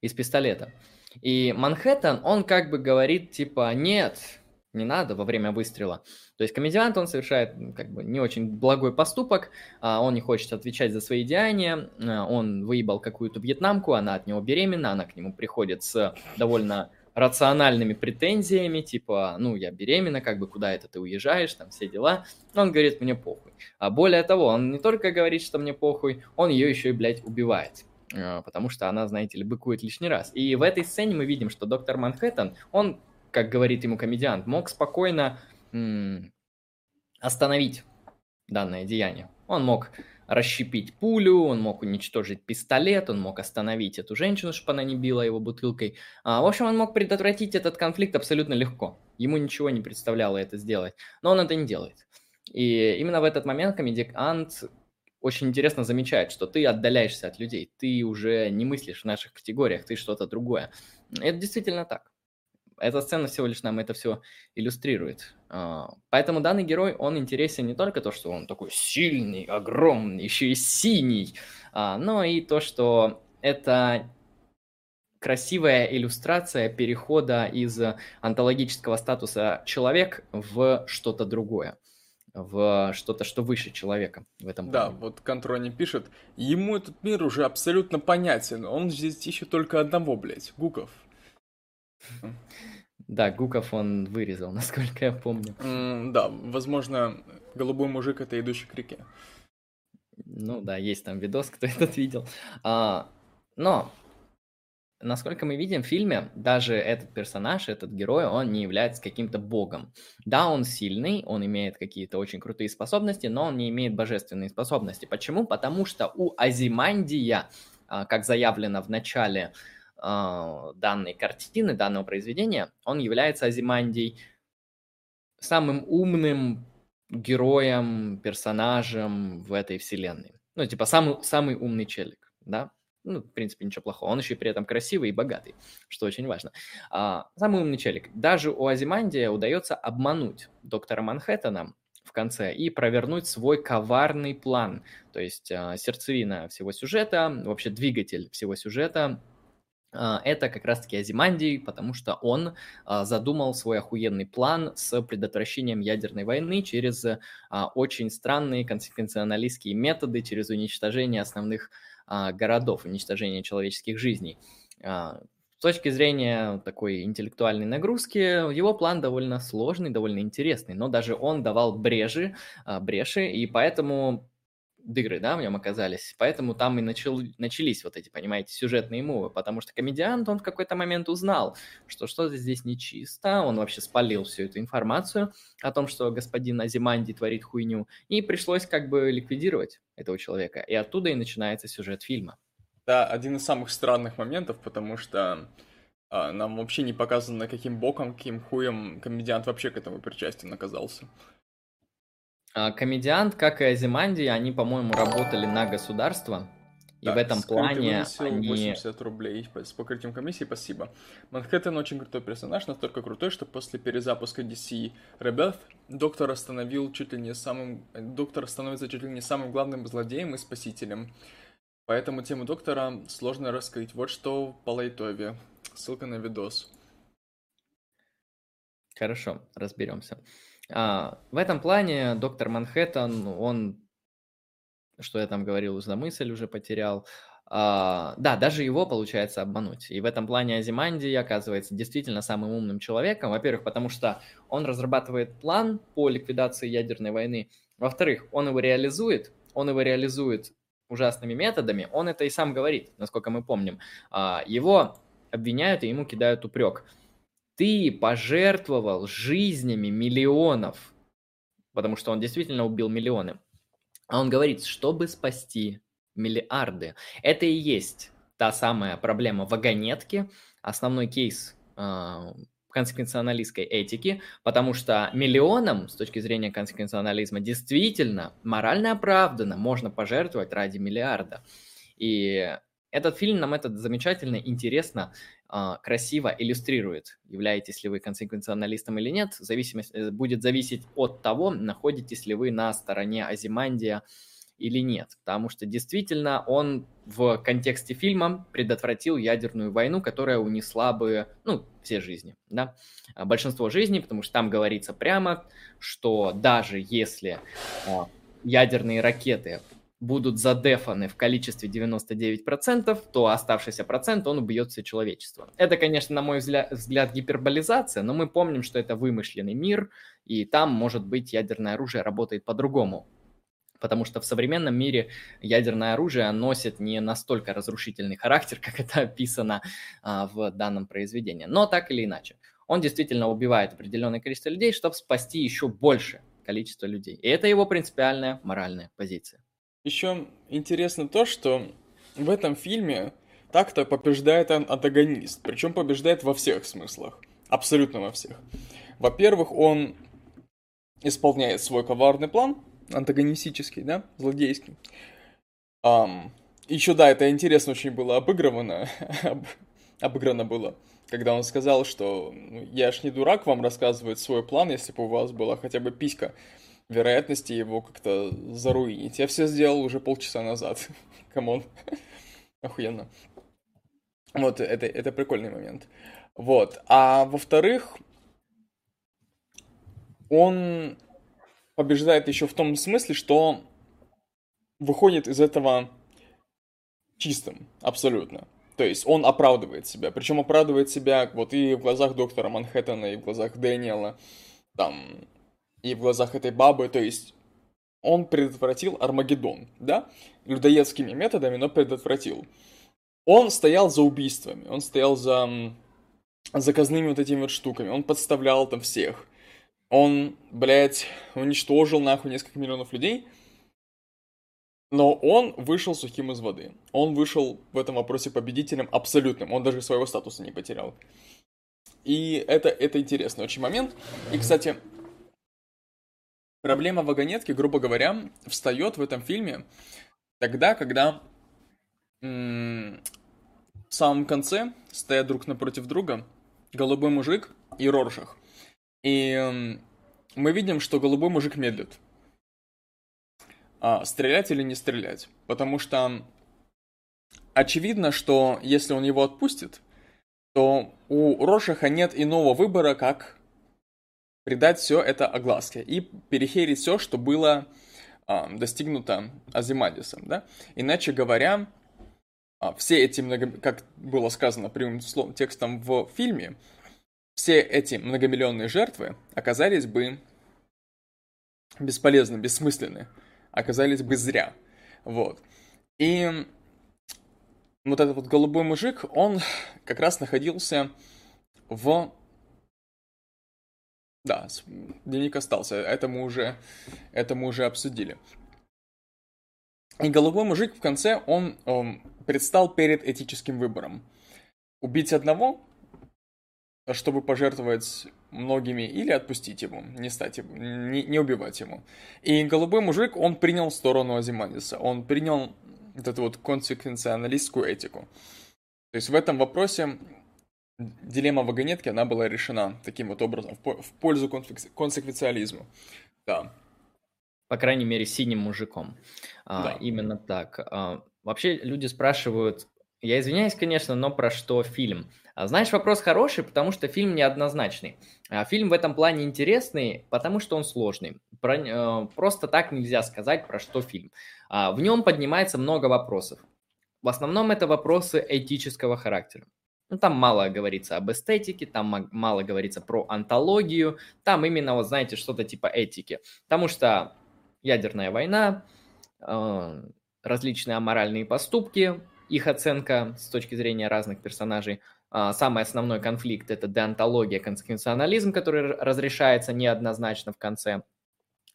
A: из пистолета. И Манхэттен, он как бы говорит, типа, нет, не надо во время выстрела. То есть комедиант, он совершает как бы не очень благой поступок, а он не хочет отвечать за свои деяния, а он выебал какую-то вьетнамку, она от него беременна, она к нему приходит с довольно рациональными претензиями, типа, ну, я беременна, как бы, куда это ты уезжаешь, там, все дела. Он говорит, мне похуй. А более того, он не только говорит, что мне похуй, он ее еще и, блядь, убивает. А, потому что она, знаете ли, быкует лишний раз. И в этой сцене мы видим, что доктор Манхэттен, он, как говорит ему комедиант, мог спокойно м- остановить данное деяние. Он мог расщепить пулю, он мог уничтожить пистолет, он мог остановить эту женщину, чтобы она не била его бутылкой. А, в общем, он мог предотвратить этот конфликт абсолютно легко. Ему ничего не представляло это сделать, но он это не делает. И именно в этот момент комедиант очень интересно замечает, что ты отдаляешься от людей, ты уже не мыслишь в наших категориях, ты что-то другое. Это действительно так. Эта сцена всего лишь нам это все иллюстрирует. А, поэтому данный герой, он интересен не только то, что он такой сильный, огромный, еще и синий, а, но и то, что это красивая иллюстрация перехода из онтологического статуса человек в что-то другое в что-то, что выше человека в этом
B: Да, вот Контрони пишет, ему этот мир уже абсолютно понятен, он здесь ищет только одного, блядь, Гуков.
A: Да, Гуков он вырезал, насколько я помню.
B: Mm, да, возможно, голубой мужик это идущий к реке.
A: Ну да, есть там видос, кто этот видел. А, но, насколько мы видим в фильме, даже этот персонаж, этот герой, он не является каким-то богом. Да, он сильный, он имеет какие-то очень крутые способности, но он не имеет божественные способности. Почему? Потому что у Азимандия, а, как заявлено в начале данной картины, данного произведения, он является Азимандией самым умным героем, персонажем в этой вселенной. Ну, типа, самый, самый умный челик, да? Ну, в принципе, ничего плохого. Он еще при этом красивый и богатый, что очень важно. А, самый умный челик. Даже у Азимандия удается обмануть доктора Манхэттена в конце и провернуть свой коварный план. То есть а, сердцевина всего сюжета, вообще двигатель всего сюжета – а, это как раз-таки Азимандий, потому что он а, задумал свой охуенный план с предотвращением ядерной войны через а, очень странные консеквенционалистские методы, через уничтожение основных городов, уничтожение человеческих жизней. С точки зрения такой интеллектуальной нагрузки, его план довольно сложный, довольно интересный, но даже он давал брежи, бреши, и поэтому дыры, да, в нем оказались. Поэтому там и начал, начались вот эти, понимаете, сюжетные мувы, потому что комедиант, он в какой-то момент узнал, что что-то здесь нечисто, он вообще спалил всю эту информацию о том, что господин Азиманди творит хуйню, и пришлось как бы ликвидировать этого человека. И оттуда и начинается сюжет фильма.
B: Да, один из самых странных моментов, потому что а, нам вообще не показано, каким боком, каким хуем комедиант вообще к этому причастен оказался.
A: А, комедиант, как и Азиманди, они, по-моему, работали на государство. И так, в этом плане они...
B: 80 рублей с покрытием комиссии, спасибо. Манхэттен очень крутой персонаж, настолько крутой, что после перезапуска DC Rebirth доктор остановил чуть ли не самым... Доктор становится чуть ли не самым главным злодеем и спасителем. Поэтому тему доктора сложно раскрыть. Вот что по лайтове. Ссылка на видос.
A: Хорошо, разберемся. А, в этом плане доктор Манхэттен, он что я там говорил, за мысль уже потерял. А, да, даже его получается обмануть. И в этом плане Азиманди оказывается действительно самым умным человеком. Во-первых, потому что он разрабатывает план по ликвидации ядерной войны. Во-вторых, он его реализует. Он его реализует ужасными методами. Он это и сам говорит, насколько мы помним. А, его обвиняют и ему кидают упрек. Ты пожертвовал жизнями миллионов, потому что он действительно убил миллионы. А он говорит, чтобы спасти миллиарды. Это и есть та самая проблема вагонетки, основной кейс э, консеквенционалистской этики, потому что миллионам, с точки зрения консеквенционализма, действительно морально оправданно можно пожертвовать ради миллиарда. И этот фильм нам это замечательно, интересно, красиво иллюстрирует. Являетесь ли вы консеквенционалистом или нет, зависимость, э, будет зависеть от того, находитесь ли вы на стороне Азимандия, или нет. Потому что действительно он в контексте фильма предотвратил ядерную войну, которая унесла бы, ну, все жизни, да, а, большинство жизней, потому что там говорится прямо, что даже если а, ядерные ракеты будут задефаны в количестве 99%, то оставшийся процент, он убьет все человечество. Это, конечно, на мой взгляд, гиперболизация, но мы помним, что это вымышленный мир, и там, может быть, ядерное оружие работает по-другому. Потому что в современном мире ядерное оружие носит не настолько разрушительный характер, как это описано а, в данном произведении. Но так или иначе, он действительно убивает определенное количество людей, чтобы спасти еще больше количество людей. И это его принципиальная моральная позиция.
B: Еще интересно то, что в этом фильме так-то побеждает антагонист. Причем побеждает во всех смыслах. Абсолютно во всех. Во-первых, он исполняет свой коварный план – антагонистический, да, злодейский. Um, еще, да, это интересно очень было обыграно, об, обыграно было, когда он сказал, что ну, я ж не дурак вам рассказывать свой план, если бы у вас была хотя бы писька вероятности его как-то за ruin ить. Я все сделал уже полчаса назад. Come on. Охуенно. Вот, это, это прикольный момент. Вот. А во-вторых, он побеждает еще в том смысле, что выходит из этого чистым, абсолютно. То есть он оправдывает себя. Причем оправдывает себя вот и в глазах доктора Манхэттена, и в глазах Дэниела, там, и в глазах этой бабы. То есть он предотвратил Армагеддон, да? Людоедскими методами, но предотвратил. Он стоял за убийствами, он стоял за заказными вот этими вот штуками, он подставлял там всех он, блядь, уничтожил нахуй несколько миллионов людей, но он вышел сухим из воды. Он вышел в этом вопросе победителем абсолютным. Он даже своего статуса не потерял. И это, это интересный очень момент. И, кстати, проблема вагонетки, грубо говоря, встает в этом фильме тогда, когда в самом конце стоят друг напротив друга голубой мужик и Роршах. И мы видим, что голубой мужик медлит. А, стрелять или не стрелять? Потому что очевидно, что если он его отпустит, то у Рошаха нет иного выбора, как придать все это огласке и перехерить все, что было а, достигнуто Азимадисом, да? Иначе говоря, а, все эти, много... как было сказано прямым словом, текстом в фильме, все эти многомиллионные жертвы оказались бы бесполезны, бессмысленны, оказались бы зря. Вот. И вот этот вот голубой мужик, он как раз находился в... Да, дневник остался, это мы уже, это мы уже обсудили. И голубой мужик в конце, он, он предстал перед этическим выбором. Убить одного чтобы пожертвовать многими или отпустить ему, не стать не, не убивать ему. И голубой мужик, он принял сторону Азимандиса, он принял вот эту вот консеквенционалистскую этику. То есть в этом вопросе дилемма вагонетки, она была решена таким вот образом, в пользу консеквенциализма. Да.
A: По крайней мере, синим мужиком. А, да. А, именно так. А, вообще люди спрашивают, я извиняюсь, конечно, но про что фильм? А знаешь, вопрос хороший, потому что фильм неоднозначный. А фильм в этом плане интересный, потому что он сложный. Про, э, просто так нельзя сказать, про что фильм. А, в нем поднимается много вопросов. В основном это вопросы этического характера. Ну, там мало говорится об эстетике, там мало говорится про антологию, там именно, вот знаете, что-то типа этики. Потому что ядерная война, э, различные аморальные поступки, их оценка с точки зрения разных персонажей. Э, самый основной конфликт – это деонтология, конституционализм, который разрешается неоднозначно в конце.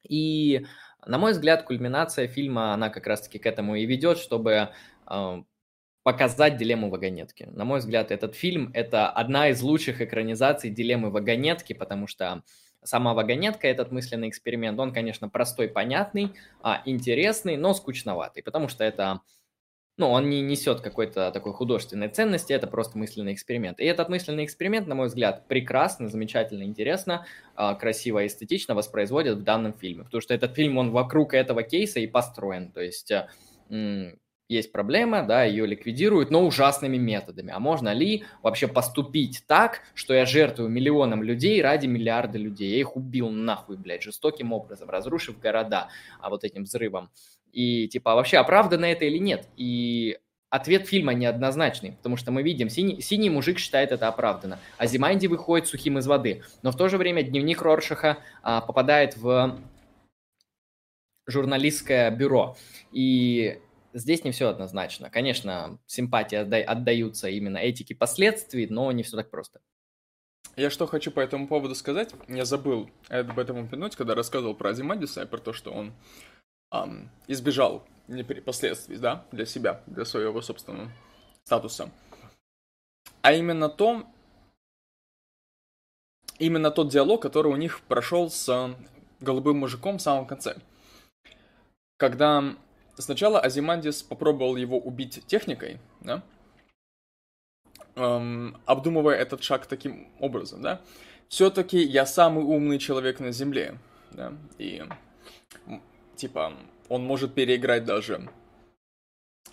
A: И, на мой взгляд, кульминация фильма, она как раз-таки к этому и ведет, чтобы э, показать дилемму вагонетки. На мой взгляд, этот фильм – это одна из лучших экранизаций дилеммы вагонетки, потому что сама вагонетка, этот мысленный эксперимент, он, конечно, простой, понятный, а, интересный, но скучноватый, потому что это, ну, он не несет какой-то такой художественной ценности, это просто мысленный эксперимент. И этот мысленный эксперимент, на мой взгляд, прекрасно, замечательно, интересно, а, красиво эстетично воспроизводит в данном фильме, потому что этот фильм, он вокруг этого кейса и построен, то есть есть проблема, да, ее ликвидируют, но ужасными методами. А можно ли вообще поступить так, что я жертвую миллионам людей ради миллиарда людей? Я их убил нахуй, блядь, жестоким образом, разрушив города а вот этим взрывом. И типа, а вообще оправдано это или нет? И ответ фильма неоднозначный, потому что мы видим, синий, синий мужик считает это оправдано, а Зиманди выходит сухим из воды. Но в то же время дневник Роршаха а, попадает в журналистское бюро. И здесь не все однозначно. Конечно, симпатии отда- отдаются именно этике последствий, но не все так просто.
B: Я что хочу по этому поводу сказать, я забыл об этом упомянуть, когда рассказывал про Азимадиса и про то, что он эм, избежал последствий, да, для себя, для своего собственного статуса. А именно то, именно тот диалог, который у них прошел с голубым мужиком в самом конце. Когда Сначала Азимандис попробовал его убить техникой, да? Эм, обдумывая этот шаг таким образом, да? Все-таки я самый умный человек на Земле, да? И, типа, он может переиграть даже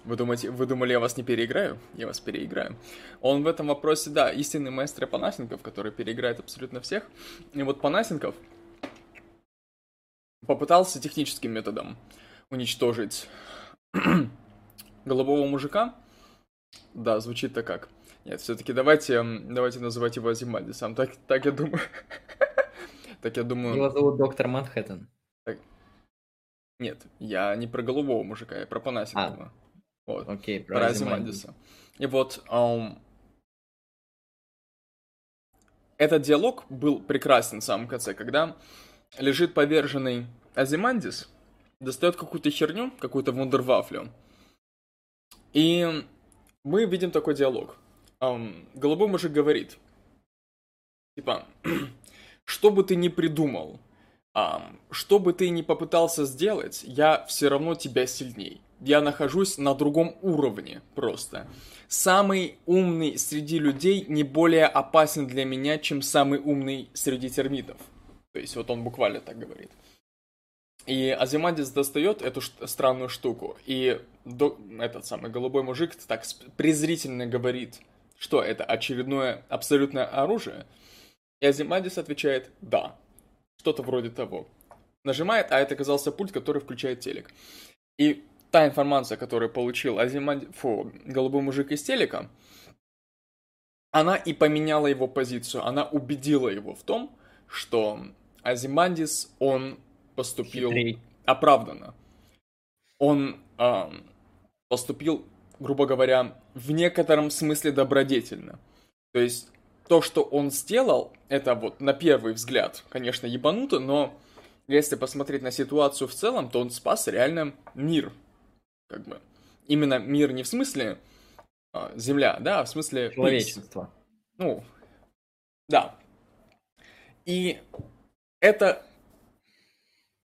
B: вы думаете, вы думали, я вас не переиграю? Я вас переиграю. Он в этом вопросе, да, истинный мастер Панасенков, который переиграет абсолютно всех. И вот Панасенков попытался техническим методом уничтожить голубого мужика. Да, звучит-то как. Нет, все-таки давайте, давайте называть его Азимальдисом. Так, так я думаю. так я думаю...
A: Его зовут доктор Манхэттен. Так...
B: Нет, я не про голубого мужика, я про Панасенкова. А,
A: вот. Окей,
B: про, про Азимальдиса. И вот um, этот диалог был прекрасен в самом конце, когда лежит поверженный Азимандис, достает какую-то херню, какую-то вундервафлю. И мы видим такой диалог. Um, голубой мужик говорит, типа, что бы ты ни придумал, um, что бы ты ни попытался сделать, я все равно тебя сильней. Я нахожусь на другом уровне просто. Самый умный среди людей не более опасен для меня, чем самый умный среди термитов. То есть вот он буквально так говорит. И Азимандис достает эту странную штуку, и до... этот самый голубой мужик так презрительно говорит, что это очередное абсолютное оружие. И Азимандис отвечает «да». Что-то вроде того. Нажимает, а это оказался пульт, который включает телек. И та информация, которую получил Азимандис, фу, голубой мужик из телека, она и поменяла его позицию. Она убедила его в том, что Азимандис, он поступил Хитрей. оправданно. Он э, поступил, грубо говоря, в некотором смысле добродетельно. То есть то, что он сделал, это вот на первый взгляд, конечно, ебануто, но если посмотреть на ситуацию в целом, то он спас реально мир. Как бы. Именно мир не в смысле э, Земля, да, а в смысле...
A: Человечество.
B: Ну, да. И это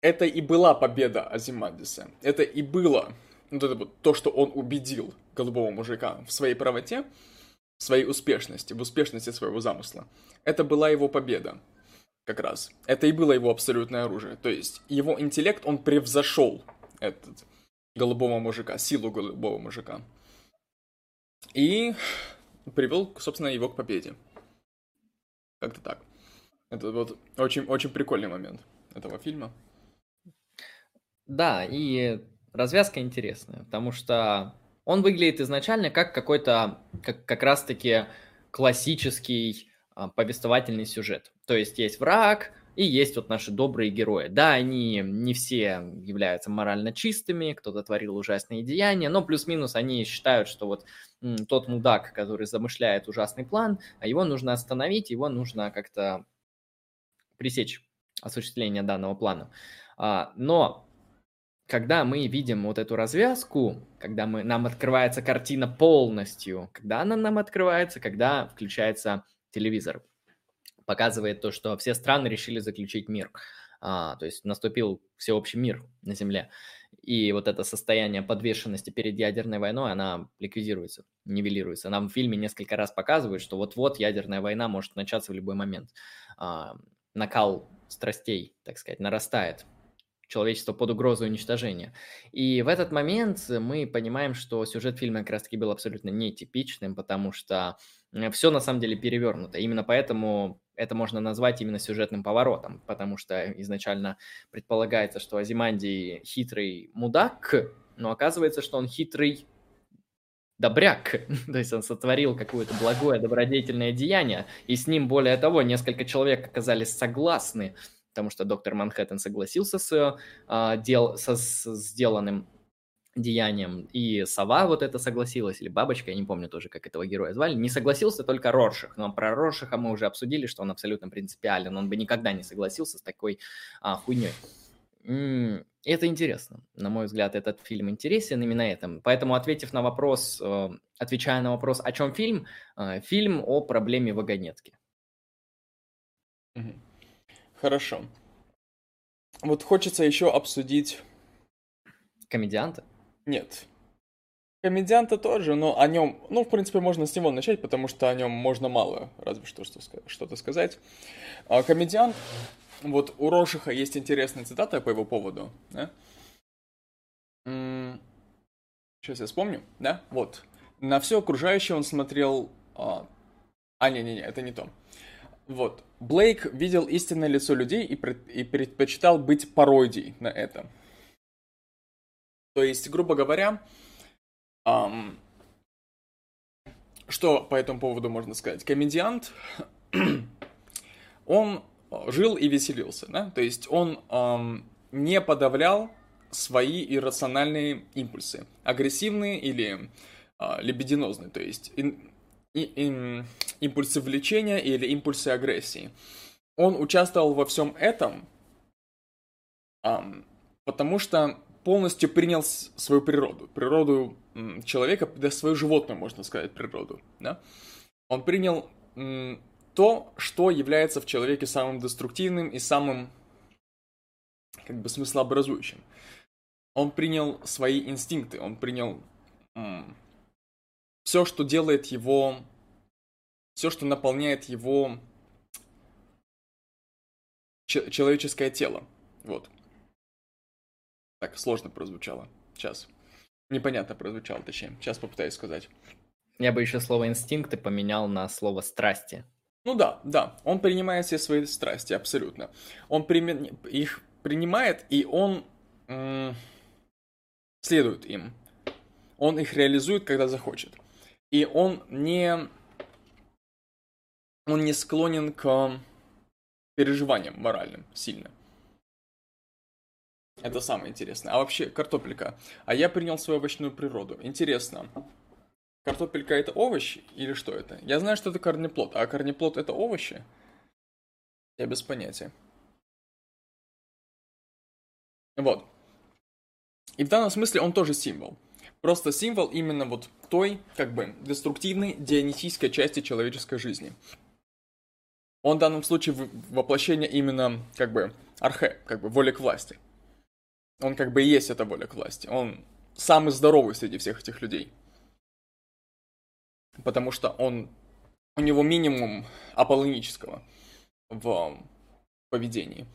B: это и была победа Азимандиса. Это и было вот это вот то, что он убедил голубого мужика в своей правоте, в своей успешности, в успешности своего замысла. Это была его победа, как раз. Это и было его абсолютное оружие. То есть его интеллект, он превзошел этот голубого мужика, силу голубого мужика. И привел, собственно, его к победе. Как-то так. Это вот очень, очень прикольный момент этого фильма.
A: Да, и развязка интересная, потому что он выглядит изначально как какой-то, как, как раз-таки классический а, повествовательный сюжет. То есть есть враг, и есть вот наши добрые герои. Да, они не все являются морально чистыми, кто-то творил ужасные деяния, но плюс-минус они считают, что вот тот мудак, который замышляет ужасный план, а его нужно остановить, его нужно как-то пресечь осуществление данного плана. А, но когда мы видим вот эту развязку, когда мы, нам открывается картина полностью, когда она нам открывается, когда включается телевизор, показывает то, что все страны решили заключить мир. А, то есть наступил всеобщий мир на Земле. И вот это состояние подвешенности перед ядерной войной, она ликвидируется, нивелируется. Нам в фильме несколько раз показывают, что вот-вот ядерная война может начаться в любой момент. А, накал страстей, так сказать, нарастает человечество под угрозой уничтожения. И в этот момент мы понимаем, что сюжет фильма как раз-таки был абсолютно нетипичным, потому что все на самом деле перевернуто. Именно поэтому это можно назвать именно сюжетным поворотом, потому что изначально предполагается, что Азимандий хитрый мудак, но оказывается, что он хитрый добряк, то есть он сотворил какое-то благое, добродетельное деяние, и с ним, более того, несколько человек оказались согласны потому что доктор Манхэттен согласился с, а, дел, со, с сделанным деянием, и сова вот это согласилась, или бабочка, я не помню тоже, как этого героя звали, не согласился только Роршах, но про Роршаха мы уже обсудили, что он абсолютно принципиален, он бы никогда не согласился с такой а, хуйней. Это интересно. На мой взгляд, этот фильм интересен именно этим. Поэтому, ответив на вопрос, э, отвечая на вопрос, о чем фильм, э, фильм о проблеме вагонетки.
B: Mm-hmm. Хорошо. Вот хочется еще обсудить...
A: Комедианта?
B: Нет. Комедианта тоже, но о нем, ну, в принципе, можно с него начать, потому что о нем можно мало, разве что что-то сказать. А комедиант, вот у Рошиха есть интересная цитата по его поводу, да? Сейчас я вспомню, да? Вот. На все окружающее он смотрел... А, а не-не-не, это не то. Вот. Блейк видел истинное лицо людей и, пред, и предпочитал быть пародией на это. То есть, грубо говоря, эм, что по этому поводу можно сказать? Комедиант, он жил и веселился, да? То есть он эм, не подавлял свои иррациональные импульсы, агрессивные или э, лебединозные, то есть и, и, импульсы влечения или импульсы агрессии. Он участвовал во всем этом, потому что полностью принял свою природу, природу человека, да свою животную, можно сказать, природу, да? Он принял то, что является в человеке самым деструктивным и самым, как бы, смыслообразующим. Он принял свои инстинкты, он принял все, что делает его, все, что наполняет его человеческое тело. Вот. Так, сложно прозвучало. Сейчас. Непонятно прозвучало, точнее. Сейчас попытаюсь сказать.
A: Я бы еще слово инстинкты поменял на слово страсти.
B: Ну да, да. Он принимает все свои страсти, абсолютно. Он прими... их принимает, и он м- следует им. Он их реализует, когда захочет. И он не... Он не склонен к переживаниям моральным сильно. Это самое интересное. А вообще, картопелька. А я принял свою овощную природу. Интересно. Картопелька это овощ или что это? Я знаю, что это корнеплод. А корнеплод это овощи? Я без понятия. Вот. И в данном смысле он тоже символ. Просто символ именно вот той, как бы, деструктивной, дионисийской части человеческой жизни. Он в данном случае воплощение именно, как бы, архе, как бы, воли к власти. Он как бы и есть эта воля к власти. Он самый здоровый среди всех этих людей. Потому что он, у него минимум аполлонического в поведении.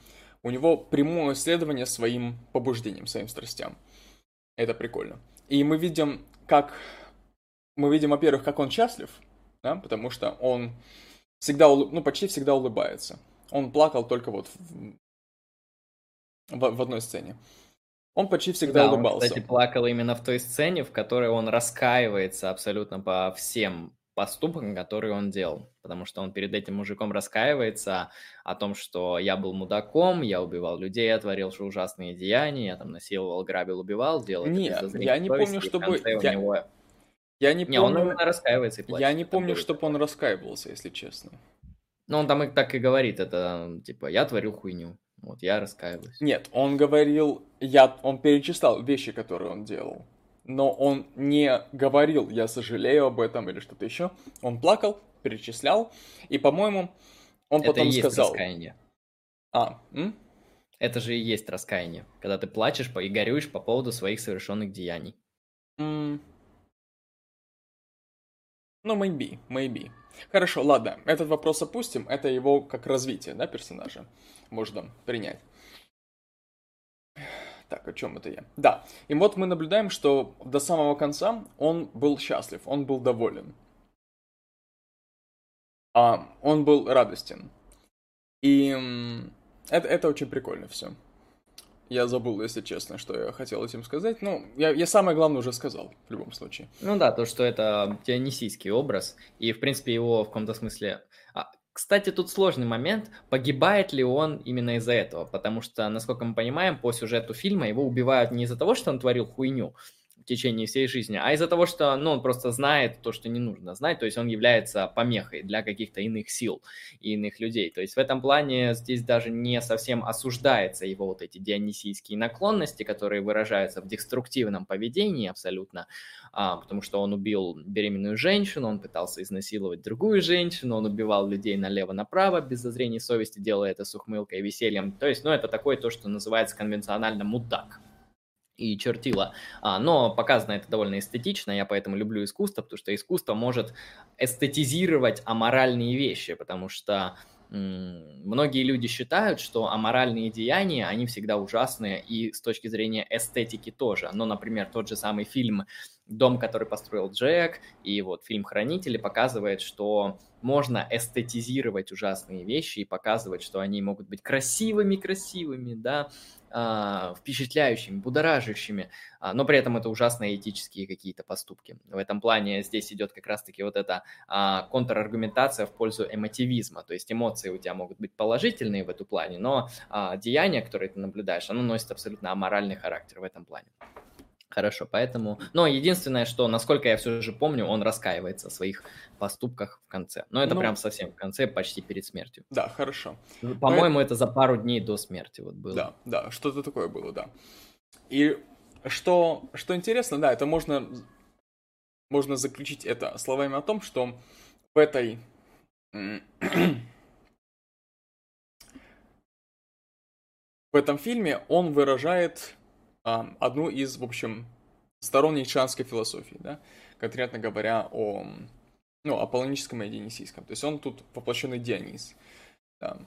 B: У него прямое исследование своим побуждениям, своим страстям. Это прикольно. И мы видим, как... Мы видим, во-первых, как он счастлив, да, потому что он всегда, ну, почти всегда улыбается. Он плакал только вот в, в, в одной сцене. Он почти всегда
A: да,
B: улыбался.
A: Он, кстати, плакал именно в той сцене, в которой он раскаивается абсолютно по всем поступкам, которые он делал. Потому что он перед этим мужиком раскаивается о том, что я был мудаком, я убивал людей, я творил ужасные деяния, я там насиловал, грабил, убивал, делал
B: Нет, я не помню, чтобы... Я...
A: Него...
B: я не,
A: не
B: помню...
A: он именно раскаивается и плачет.
B: Я не помню, чтобы он раскаивался, если честно.
A: Ну, он там и так и говорит, это типа, я творил хуйню. Вот, я раскаиваюсь.
B: Нет, он говорил, я, он перечислял вещи, которые он делал. Но он не говорил, я сожалею об этом или что-то еще. Он плакал, перечислял, и, по-моему, он
A: Это
B: потом
A: и есть
B: сказал...
A: раскаяние.
B: А, м?
A: Это же и есть раскаяние, когда ты плачешь и горюешь по поводу своих совершенных деяний.
B: М. Ну, maybe, maybe. Хорошо, ладно, этот вопрос опустим. Это его как развитие, да, персонажа можно принять. Так, о чем это я? Да, и вот мы наблюдаем, что до самого конца он был счастлив, он был доволен. А, он был радостен. И это, это очень прикольно все. Я забыл, если честно, что я хотел этим сказать. Ну, я, я самое главное уже сказал, в любом случае.
A: Ну да, то, что это дионисийский образ, и, в принципе, его в каком-то смысле... А, кстати, тут сложный момент, погибает ли он именно из-за этого, потому что, насколько мы понимаем, по сюжету фильма его убивают не из-за того, что он творил хуйню, течение всей жизни, а из-за того, что ну, он просто знает то, что не нужно знать, то есть он является помехой для каких-то иных сил и иных людей. То есть в этом плане здесь даже не совсем осуждается его вот эти дионисийские наклонности, которые выражаются в деструктивном поведении абсолютно, а, потому что он убил беременную женщину, он пытался изнасиловать другую женщину, он убивал людей налево-направо без зазрения совести, делая это с ухмылкой и весельем. То есть, ну, это такое то, что называется конвенционально мудак и чертила. А, но показано это довольно эстетично, я поэтому люблю искусство, потому что искусство может эстетизировать аморальные вещи, потому что многие люди считают, что аморальные деяния, они всегда ужасные, и с точки зрения эстетики тоже. Но, например, тот же самый фильм «Дом, который построил Джек», и вот фильм «Хранители» показывает, что можно эстетизировать ужасные вещи и показывать, что они могут быть красивыми-красивыми, да, впечатляющими, будоражащими, а, но при этом это ужасные этические какие-то поступки. В этом плане здесь идет как раз-таки вот эта а, контраргументация в пользу эмотивизма, то есть эмоции у тебя могут быть положительные в эту плане, но деяние, которое ты наблюдаешь, оно носит абсолютно аморальный характер в этом плане. Хорошо, поэтому... Но единственное, что, насколько я все же помню, он раскаивается в своих поступках в конце. Но это ну, прям совсем в конце, почти перед смертью.
B: Да, хорошо.
A: По-моему, это за пару дней до смерти вот было.
B: Да, да, что-то такое было, да. И что, что интересно, да, это можно, можно заключить это словами о том, что в этой... в этом фильме он выражает одну из, в общем, сторон ницшанской философии, да, конкретно говоря о, ну, аполлоническом и дионисийском. То есть он тут воплощенный Дионис. Да.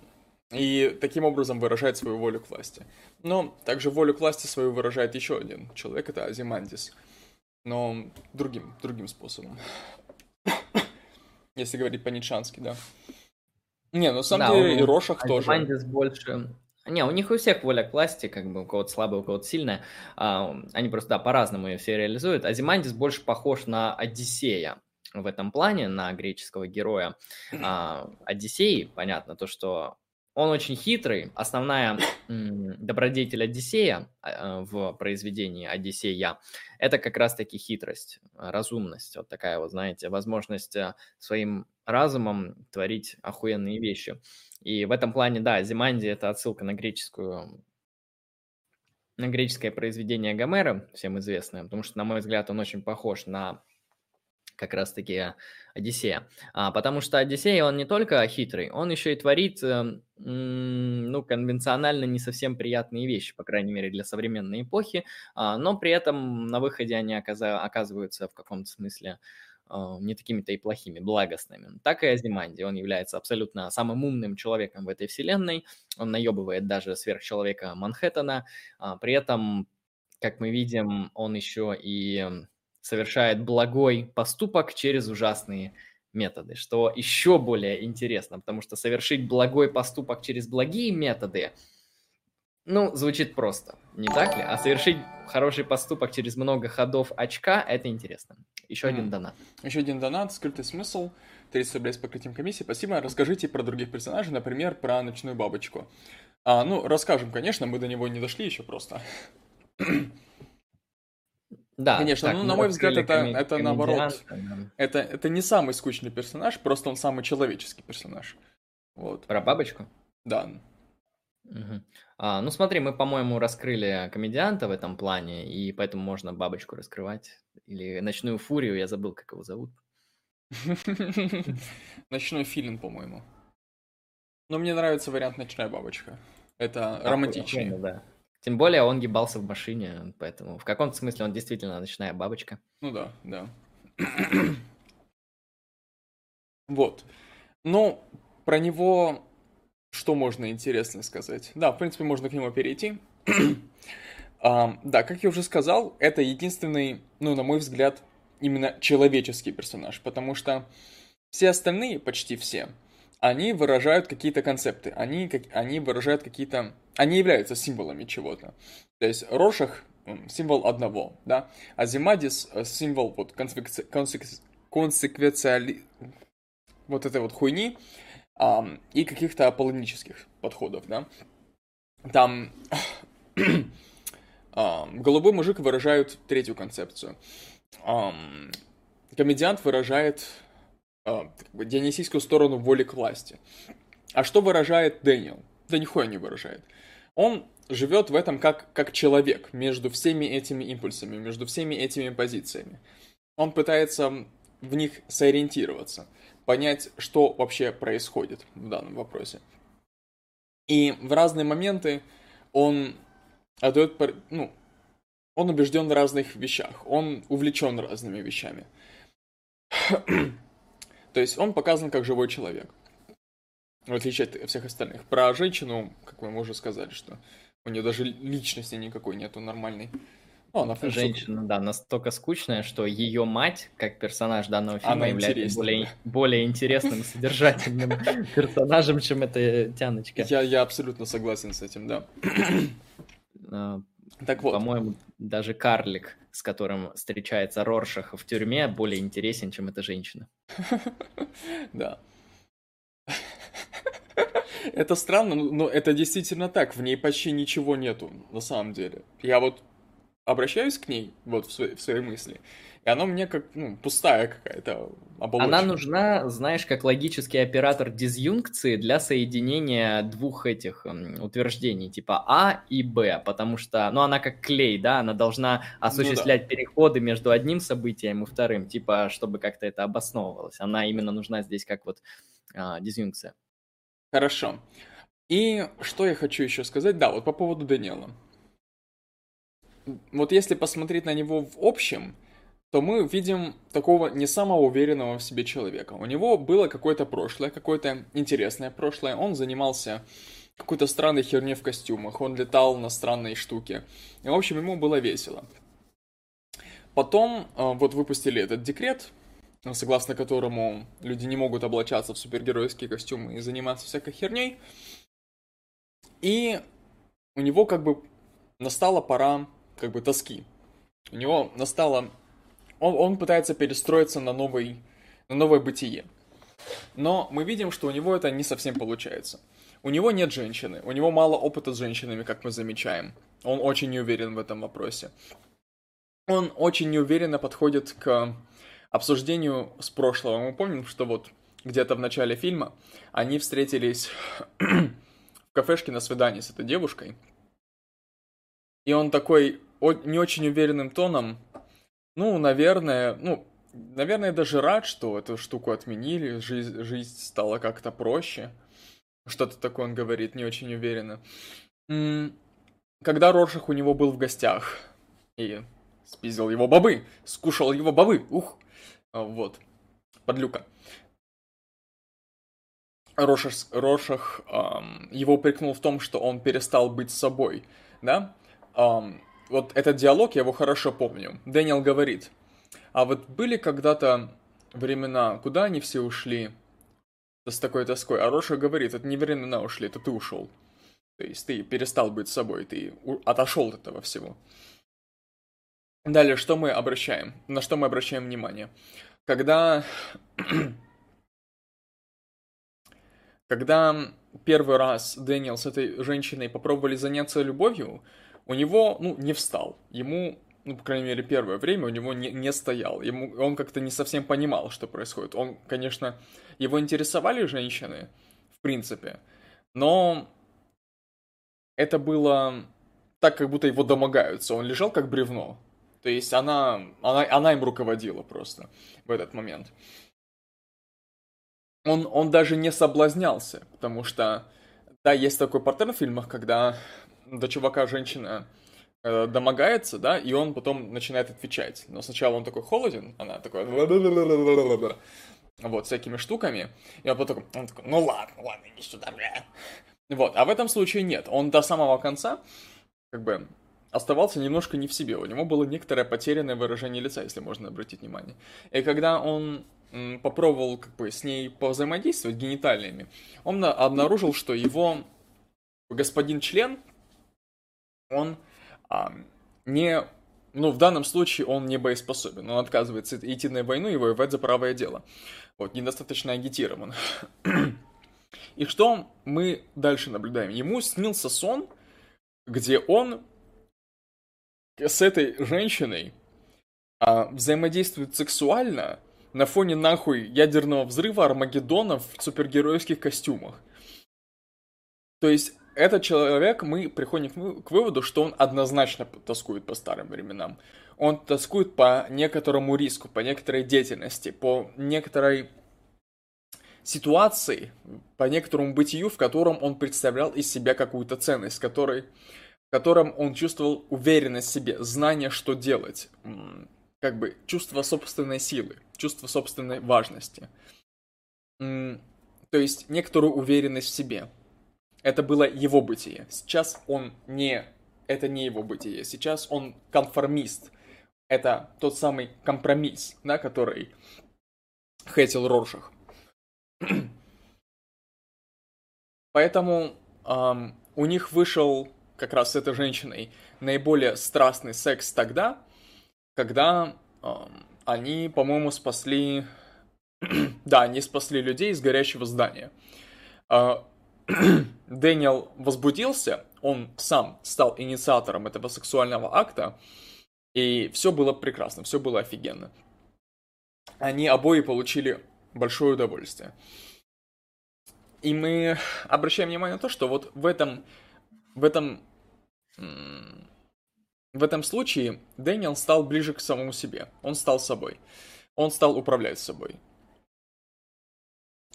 B: И таким образом выражает свою волю к власти. Но также волю к власти свою выражает еще один человек, это Азимандис. Но другим, другим способом. Если говорить по-нитшански, да. Не, ну на самом да, деле и Рошах тоже.
A: Азимандис больше не, у них у всех воля к власти, как бы у кого-то слабая, у кого-то сильная. А, они просто, да, по-разному ее все реализуют. Азимандис больше похож на Одиссея в этом плане, на греческого героя. А, Одиссей, понятно, то, что он очень хитрый. Основная добродетель Одиссея а, в произведении Одиссея – это как раз-таки хитрость, разумность. Вот такая вот, знаете, возможность а, своим разумом творить охуенные вещи. И в этом плане, да, Зиманди – это отсылка на греческую на греческое произведение Гомера, всем известное, потому что, на мой взгляд, он очень похож на как раз-таки Одиссея. А, потому что Одиссей, он не только хитрый, он еще и творит, э, ну, конвенционально не совсем приятные вещи, по крайней мере, для современной эпохи, а, но при этом на выходе они оказываются в каком-то смысле а, не такими-то и плохими, благостными. Так и Азиманди. Он является абсолютно самым умным человеком в этой вселенной. Он наебывает даже сверхчеловека Манхэттена. А, при этом, как мы видим, он еще и совершает благой поступок через ужасные методы, что еще более интересно, потому что совершить благой поступок через благие методы, ну, звучит просто, не так ли? А совершить хороший поступок через много ходов очка, это интересно. Еще mm. один донат.
B: Еще один донат, скрытый смысл, 30 рублей с покрытием комиссии. Спасибо. Расскажите про других персонажей, например, про ночную бабочку. А, ну, расскажем, конечно, мы до него не дошли еще просто. Да, Конечно, так, ну, на мой взгляд, это, это наоборот. Это, это не самый скучный персонаж, просто он самый человеческий персонаж. Вот.
A: Про бабочку?
B: Да.
A: Угу. А, ну смотри, мы, по-моему, раскрыли комедианта в этом плане, и поэтому можно бабочку раскрывать. Или ночную фурию, я забыл, как его зовут.
B: Ночной филин, по-моему. Но мне нравится вариант «Ночная бабочка». Это романтичнее.
A: Да. Тем более он гибался в машине, поэтому в каком-то смысле он действительно ночная бабочка.
B: Ну да, да. вот. Ну, про него что можно интересно сказать? Да, в принципе, можно к нему перейти. а, да, как я уже сказал, это единственный, ну, на мой взгляд, именно человеческий персонаж, потому что все остальные, почти все, они выражают какие-то концепты, они, как, они выражают какие-то... Они являются символами чего-то. То есть Рошах — символ одного, да, а Зимадис — символ вот консеквенци... консеквенциали... вот этой вот хуйни а, и каких-то аполлонических подходов, да. Там а, голубой мужик выражает третью концепцию. А, комедиант выражает дионисийскую сторону воли к власти. А что выражает Дэниел? Да нихуя не выражает. Он живет в этом как, как человек между всеми этими импульсами, между всеми этими позициями. Он пытается в них сориентироваться, понять, что вообще происходит в данном вопросе. И в разные моменты он отдает, ну, он убежден в разных вещах, он увлечен разными вещами. То есть он показан как живой человек. В отличие от всех остальных. Про женщину, как мы уже сказали, что у нее даже личности никакой нету нормальной.
A: Ну, она Женщина, да, настолько скучная, что ее мать, как персонаж данного фильма, она является более, более интересным, содержательным персонажем, чем эта тяночка.
B: Я, я абсолютно согласен с этим, да.
A: Так вот. По-моему, даже карлик, с которым встречается Роршах в тюрьме, более интересен, чем эта женщина.
B: Да. Это странно, но это действительно так. В ней почти ничего нету, на самом деле. Я вот обращаюсь к ней, вот в свои, в свои мысли, и она мне как, ну, пустая какая-то
A: оболочка. Она нужна, знаешь, как логический оператор дизъюнкции для соединения двух этих утверждений, типа А и Б, потому что, ну, она как клей, да, она должна осуществлять ну, да. переходы между одним событием и вторым, типа, чтобы как-то это обосновывалось. Она именно нужна здесь как вот а, дизъюнкция.
B: Хорошо. И что я хочу еще сказать? Да, вот по поводу Даниэла. Вот если посмотреть на него в общем, то мы видим такого не самого уверенного в себе человека. У него было какое-то прошлое, какое-то интересное прошлое. Он занимался какой-то странной херней в костюмах, он летал на странные штуки. И, в общем, ему было весело. Потом э, вот выпустили этот декрет, согласно которому люди не могут облачаться в супергеройские костюмы и заниматься всякой херней. И у него как бы настала пора как бы тоски. У него настала он, он пытается перестроиться на, новый, на новое бытие. Но мы видим, что у него это не совсем получается. У него нет женщины, у него мало опыта с женщинами, как мы замечаем. Он очень неуверен в этом вопросе. Он очень неуверенно подходит к обсуждению с прошлого. Мы помним, что вот где-то в начале фильма они встретились в кафешке на свидании с этой девушкой. И он такой не очень уверенным тоном ну, наверное, ну, наверное, даже рад, что эту штуку отменили, жизнь, жизнь стала как-то проще. Что-то такое он говорит, не очень уверенно. Когда Роршах у него был в гостях и спиздил его бобы, скушал его бобы, ух, а, вот, подлюка. Рошах, Рошах эм, его упрекнул в том, что он перестал быть собой, да? Эм, вот этот диалог, я его хорошо помню. Дэниел говорит, а вот были когда-то времена, куда они все ушли? С такой тоской. А Роша говорит, это не времена ушли, это ты ушел. То есть ты перестал быть собой, ты отошел от этого всего. Далее, что мы обращаем? На что мы обращаем внимание? Когда... Когда первый раз Дэниел с этой женщиной попробовали заняться любовью, у него, ну, не встал. Ему, ну, по крайней мере, первое время у него не, не стоял. Ему, он как-то не совсем понимал, что происходит. Он, конечно, его интересовали женщины, в принципе, но это было так, как будто его домогаются. Он лежал как бревно. То есть она, она, она им руководила просто в этот момент. Он, он даже не соблазнялся, потому что, да, есть такой паттерн в фильмах, когда до чувака женщина э, домогается, да, и он потом начинает отвечать. Но сначала он такой холоден, она такой вот, всякими штуками, и он потом он такой, ну ладно, ладно, иди сюда, бля. Вот, а в этом случае нет, он до самого конца, как бы, оставался немножко не в себе, у него было некоторое потерянное выражение лица, если можно обратить внимание. И когда он попробовал как бы с ней повзаимодействовать гениталиями, он обнаружил, что его господин член, он а, не, ну в данном случае он не боеспособен, он отказывается идти на войну и воевать за правое дело. Вот, недостаточно агитирован. И что мы дальше наблюдаем? Ему снился сон, где он с этой женщиной а, взаимодействует сексуально на фоне нахуй ядерного взрыва Армагеддона в супергеройских костюмах. То есть этот человек, мы приходим к выводу, что он однозначно тоскует по старым временам. Он тоскует по некоторому риску, по некоторой деятельности, по некоторой ситуации, по некоторому бытию, в котором он представлял из себя какую-то ценность, которой в котором он чувствовал уверенность в себе, знание, что делать, как бы чувство собственной силы, чувство собственной важности. То есть некоторую уверенность в себе. Это было его бытие. Сейчас он не... Это не его бытие. Сейчас он конформист. Это тот самый компромисс, да, который хейтил Роршах. Поэтому эм, у них вышел как раз с этой женщиной наиболее страстный секс тогда, когда э, они, по-моему, спасли... да, они спасли людей из горящего здания. Э, Дэниел возбудился, он сам стал инициатором этого сексуального акта, и все было прекрасно, все было офигенно. Они обои получили большое удовольствие. И мы обращаем внимание на то, что вот в этом, в этом в этом случае Дэниел стал ближе к самому себе. Он стал собой. Он стал управлять собой.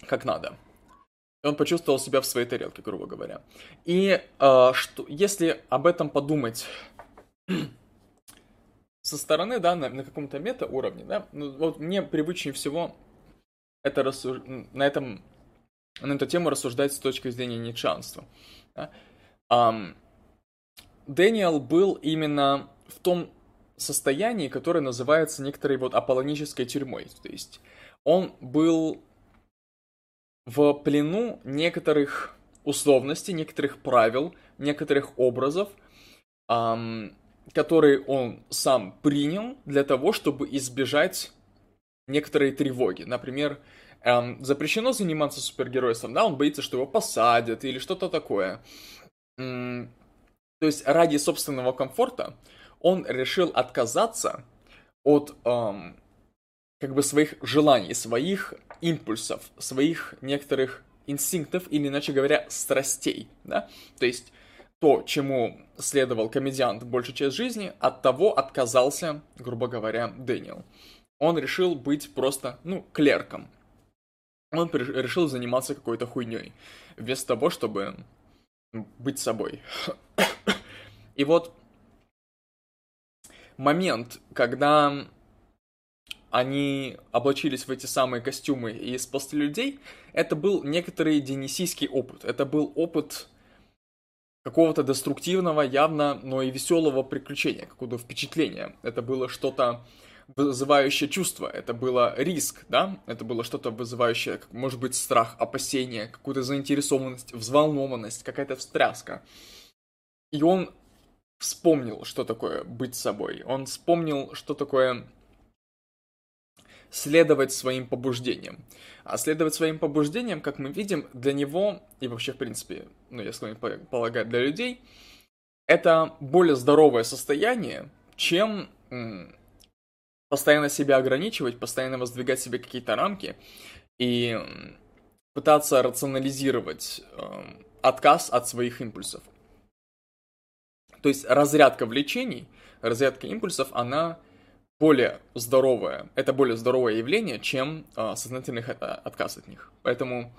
B: Как надо. Он почувствовал себя в своей тарелке, грубо говоря. И э, что, если об этом подумать со стороны, да, на, на каком-то мета-уровне, да, ну, вот мне привычнее всего это рассуж... на этом на эту тему рассуждать с точки зрения нечанства. Да? Um, Дэниел был именно в том состоянии, которое называется некоторой вот аполлонической тюрьмой. То есть он был в плену некоторых условностей, некоторых правил, некоторых образов, эм, которые он сам принял для того, чтобы избежать некоторые тревоги. Например, эм, запрещено заниматься супергеройством, да, он боится, что его посадят или что-то такое. То есть ради собственного комфорта он решил отказаться от эм, как бы своих желаний, своих импульсов, своих некоторых инстинктов или, иначе говоря, страстей, да? То есть то, чему следовал комедиант большую часть жизни, от того отказался, грубо говоря, Дэниел. Он решил быть просто, ну, клерком. Он решил заниматься какой-то хуйней, вместо того, чтобы быть собой. И вот момент, когда они облачились в эти самые костюмы и спасли людей, это был некоторый денисийский опыт. Это был опыт какого-то деструктивного, явно, но и веселого приключения, какого-то впечатления. Это было что-то вызывающее чувство, это было риск, да, это было что-то вызывающее, может быть, страх, опасение, какую-то заинтересованность, взволнованность, какая-то встряска. И он вспомнил, что такое быть собой. Он вспомнил, что такое следовать своим побуждениям. А следовать своим побуждениям, как мы видим, для него, и вообще, в принципе, ну, я склонен полагать, для людей, это более здоровое состояние, чем постоянно себя ограничивать, постоянно воздвигать себе какие-то рамки и пытаться рационализировать э, отказ от своих импульсов. То есть разрядка влечений, разрядка импульсов, она более здоровая, это более здоровое явление, чем э, сознательный отказ от них. Поэтому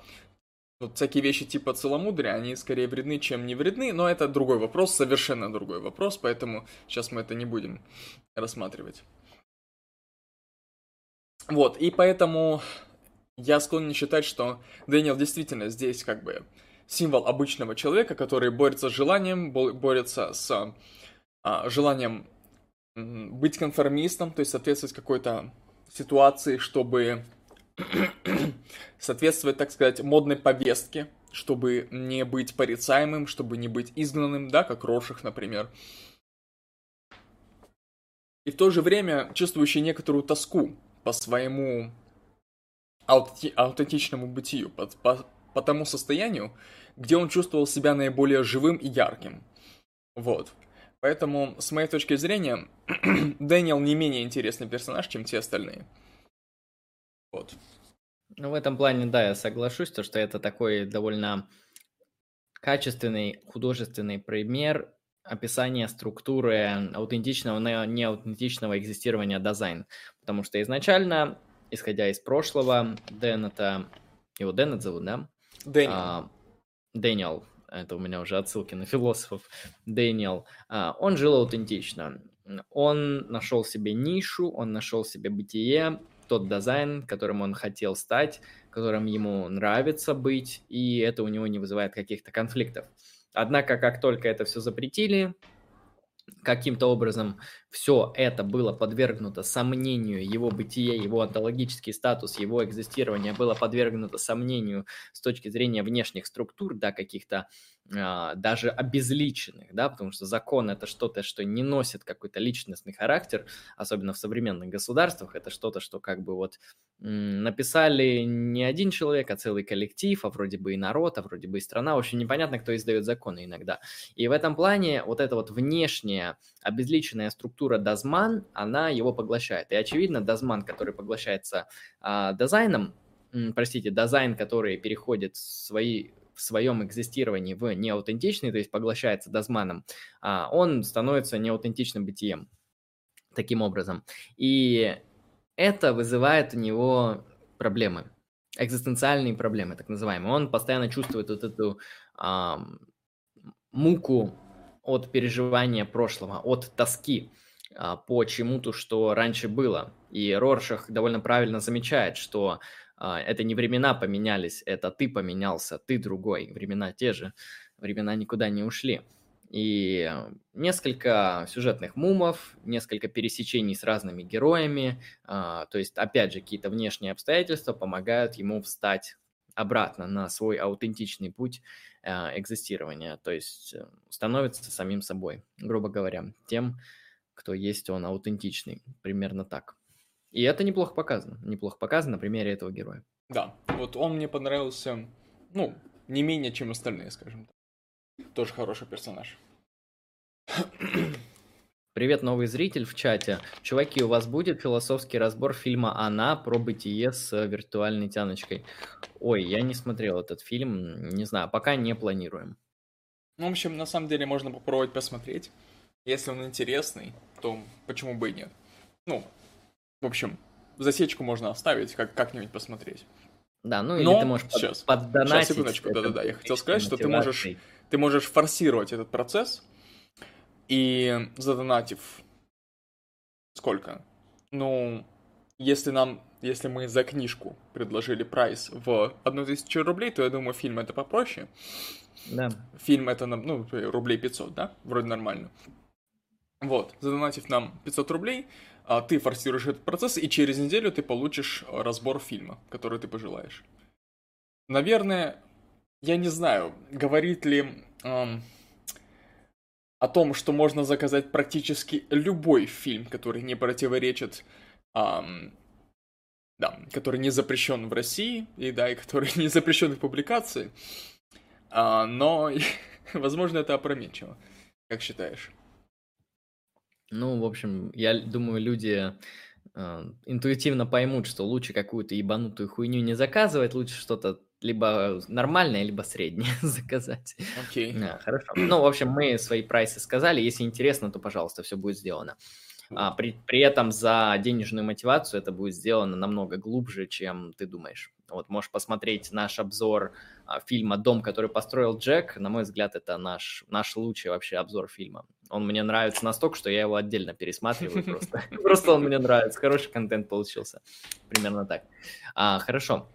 B: вот всякие вещи типа целомудрия, они скорее вредны, чем не вредны, но это другой вопрос, совершенно другой вопрос, поэтому сейчас мы это не будем рассматривать. Вот, и поэтому я склонен считать, что Дэниел действительно здесь как бы символ обычного человека, который борется с желанием, борется с а, желанием быть конформистом, то есть соответствовать какой-то ситуации, чтобы соответствовать, так сказать, модной повестке, чтобы не быть порицаемым, чтобы не быть изгнанным, да, как Роших, например. И в то же время чувствующий некоторую тоску по своему аутентичному бытию, по, по, по тому состоянию, где он чувствовал себя наиболее живым и ярким. Вот. Поэтому, с моей точки зрения, Дэниел не менее интересный персонаж, чем те остальные. Вот.
A: Ну, в этом плане, да, я соглашусь, то, что это такой довольно качественный художественный пример описания структуры аутентичного, неаутентичного экзистирования Dasein. Потому что изначально, исходя из прошлого, Дэн это... Его Дэн зовут, да?
B: Дэниел. А,
A: Дэниел, это у меня уже отсылки на философов, Дэниел, а, он жил аутентично. Он нашел себе нишу, он нашел себе бытие, тот дизайн, которым он хотел стать, которым ему нравится быть, и это у него не вызывает каких-то конфликтов. Однако, как только это все запретили, каким-то образом все это было подвергнуто сомнению, его бытие, его онтологический статус, его экзистирование было подвергнуто сомнению с точки зрения внешних структур, да, каких-то даже обезличенных, да, потому что закон это что-то, что не носит какой-то личностный характер, особенно в современных государствах, это что-то, что как бы вот написали не один человек, а целый коллектив, а вроде бы и народ, а вроде бы и страна, очень непонятно, кто издает законы иногда. И в этом плане вот эта вот внешняя обезличенная структура Дазман, она его поглощает. И очевидно, Дазман, который поглощается а, дизайном, простите, дизайн, который переходит свои в своем экзистировании в неаутентичный, то есть поглощается дозманом, а, он становится неаутентичным бытием таким образом. И это вызывает у него проблемы, экзистенциальные проблемы, так называемые. Он постоянно чувствует вот эту а, муку от переживания прошлого, от тоски а, по чему-то, что раньше было. И Роршах довольно правильно замечает, что это не времена поменялись, это ты поменялся, ты другой. Времена те же, времена никуда не ушли. И несколько сюжетных мумов, несколько пересечений с разными героями, а, то есть, опять же, какие-то внешние обстоятельства помогают ему встать обратно на свой аутентичный путь а, экзистирования, то есть э, становится самим собой, грубо говоря, тем, кто есть он аутентичный, примерно так. И это неплохо показано. Неплохо показано на примере этого героя.
B: Да, вот он мне понравился, ну, не менее, чем остальные, скажем так. Тоже хороший персонаж.
A: Привет, новый зритель в чате. Чуваки, у вас будет философский разбор фильма «Она» про бытие с виртуальной тяночкой? Ой, я не смотрел этот фильм, не знаю, пока не планируем.
B: Ну, в общем, на самом деле можно попробовать посмотреть. Если он интересный, то почему бы и нет? Ну, в общем, засечку можно оставить, как, как-нибудь посмотреть.
A: Да, ну или Но... ты можешь
B: сейчас, поддонатить. Сейчас, секундочку, да-да-да. Я хотел сказать, что ты можешь, ты можешь форсировать этот процесс, и задонатив сколько? Ну, если нам, если мы за книжку предложили прайс в одну тысячу рублей, то я думаю, фильм это попроще.
A: Да.
B: Фильм это, ну, рублей 500, да? Вроде нормально. Вот, задонатив нам 500 рублей, ты форсируешь этот процесс, и через неделю ты получишь разбор фильма, который ты пожелаешь. Наверное, я не знаю, говорит ли эм, о том, что можно заказать практически любой фильм, который не противоречит, эм, да, который не запрещен в России, и да, и который не запрещен в публикации, э, но, возможно, это опрометчиво. Как считаешь?
A: Ну, в общем, я думаю, люди э, интуитивно поймут, что лучше какую-то ебанутую хуйню не заказывать, лучше что-то либо нормальное, либо среднее заказать.
B: Окей. Okay.
A: Да, хорошо. Ну, в общем, мы свои прайсы сказали. Если интересно, то, пожалуйста, все будет сделано. А, при, при этом за денежную мотивацию это будет сделано намного глубже, чем ты думаешь. Вот можешь посмотреть наш обзор а, фильма «Дом, который построил Джек». На мой взгляд, это наш, наш лучший вообще обзор фильма. Он мне нравится настолько, что я его отдельно пересматриваю просто. Просто он мне нравится. Хороший контент получился. Примерно так. А, хорошо.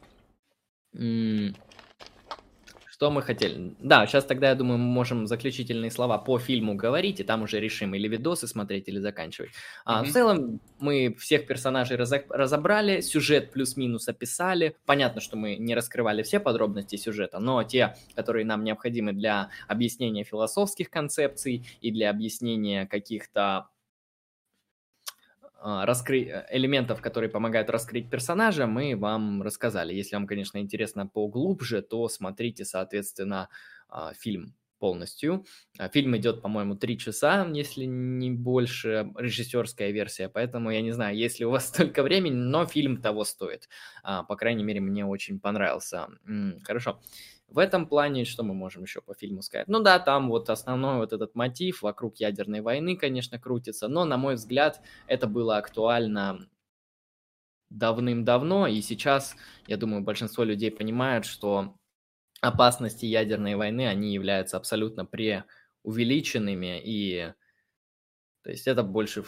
A: Что мы хотели? Да, сейчас тогда, я думаю, мы можем заключительные слова по фильму говорить, и там уже решим или видосы смотреть, или заканчивать. А, mm-hmm. В целом, мы всех персонажей разо- разобрали, сюжет плюс-минус описали. Понятно, что мы не раскрывали все подробности сюжета, но те, которые нам необходимы для объяснения философских концепций и для объяснения каких-то а, раскрыть э, элементов, которые помогают раскрыть персонажа, мы вам рассказали. Если вам, конечно, интересно поглубже, то смотрите, соответственно, а, фильм полностью. А, фильм идет, по-моему, три часа, если не больше, режиссерская версия, поэтому я не знаю, если у вас столько времени, но фильм того стоит. По крайней мере, мне очень понравился. Хорошо. В этом плане, что мы можем еще по фильму сказать? Ну да, там вот основной вот этот мотив вокруг ядерной войны, конечно, крутится, но, на мой взгляд, это было актуально давным-давно, и сейчас, я думаю, большинство людей понимают, что опасности ядерной войны, они являются абсолютно преувеличенными, и то есть это больше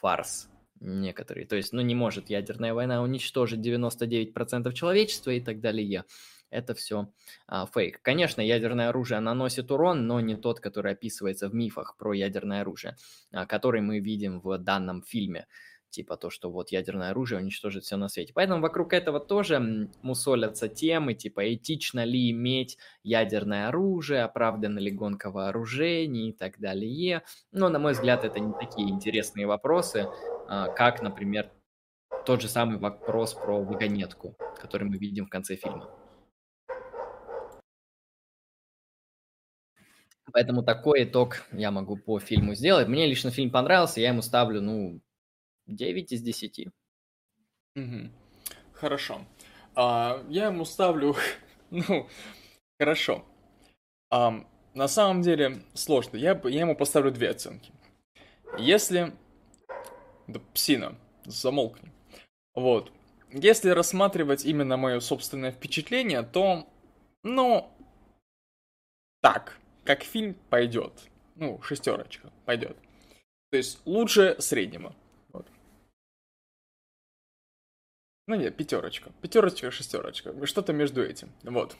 A: фарс некоторые. То есть, ну, не может ядерная война уничтожить 99% человечества и так далее это все а, фейк. Конечно, ядерное оружие наносит урон, но не тот, который описывается в мифах про ядерное оружие, а, который мы видим в данном фильме. Типа то, что вот ядерное оружие уничтожит все на свете. Поэтому вокруг этого тоже мусолятся темы, типа этично ли иметь ядерное оружие, оправдана ли гонка вооружений и так далее. Но, на мой взгляд, это не такие интересные вопросы, а, как, например, тот же самый вопрос про вагонетку, который мы видим в конце фильма. Поэтому такой итог я могу по фильму сделать. Мне лично фильм понравился, я ему ставлю, ну, 9 из 10.
B: Угу. Хорошо. А, я ему ставлю, ну, хорошо. А, на самом деле сложно. Я, я ему поставлю две оценки. Если... Да, псина, замолкни. Вот. Если рассматривать именно мое собственное впечатление, то, ну, так, как фильм пойдет. Ну, шестерочка пойдет. То есть лучше среднего. Вот. Ну нет, пятерочка. Пятерочка, шестерочка. Что-то между этим. Вот.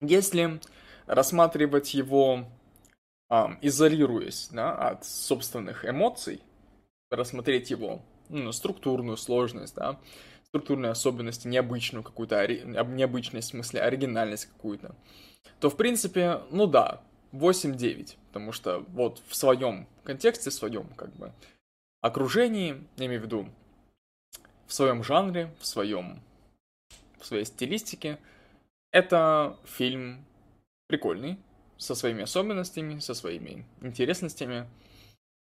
B: Если рассматривать его, эм, изолируясь да, от собственных эмоций, рассмотреть его ну, структурную сложность, да, структурные особенности, необычную какую-то, необычность, в смысле, оригинальность какую-то, то, в принципе, ну да, 8-9, потому что вот в своем контексте, в своем, как бы, окружении, я имею в виду, в своем жанре, в своем, в своей стилистике, это фильм прикольный, со своими особенностями, со своими интересностями.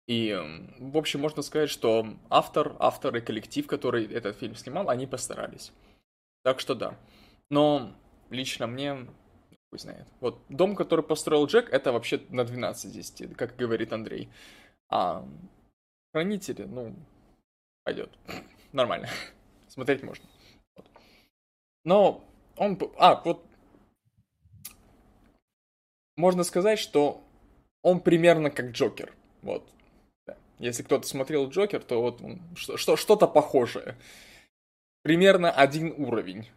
B: И, в общем, можно сказать, что автор, автор и коллектив, который этот фильм снимал, они постарались. Так что да. Но лично мне Пусть знает. Вот дом, который построил Джек, это вообще на 12 из 10, как говорит Андрей. А хранители, ну, пойдет. Нормально. Смотреть можно. Вот. Но он... А, вот... Можно сказать, что он примерно как Джокер. Вот. Если кто-то смотрел Джокер, то вот что, что, что-то похожее. Примерно один уровень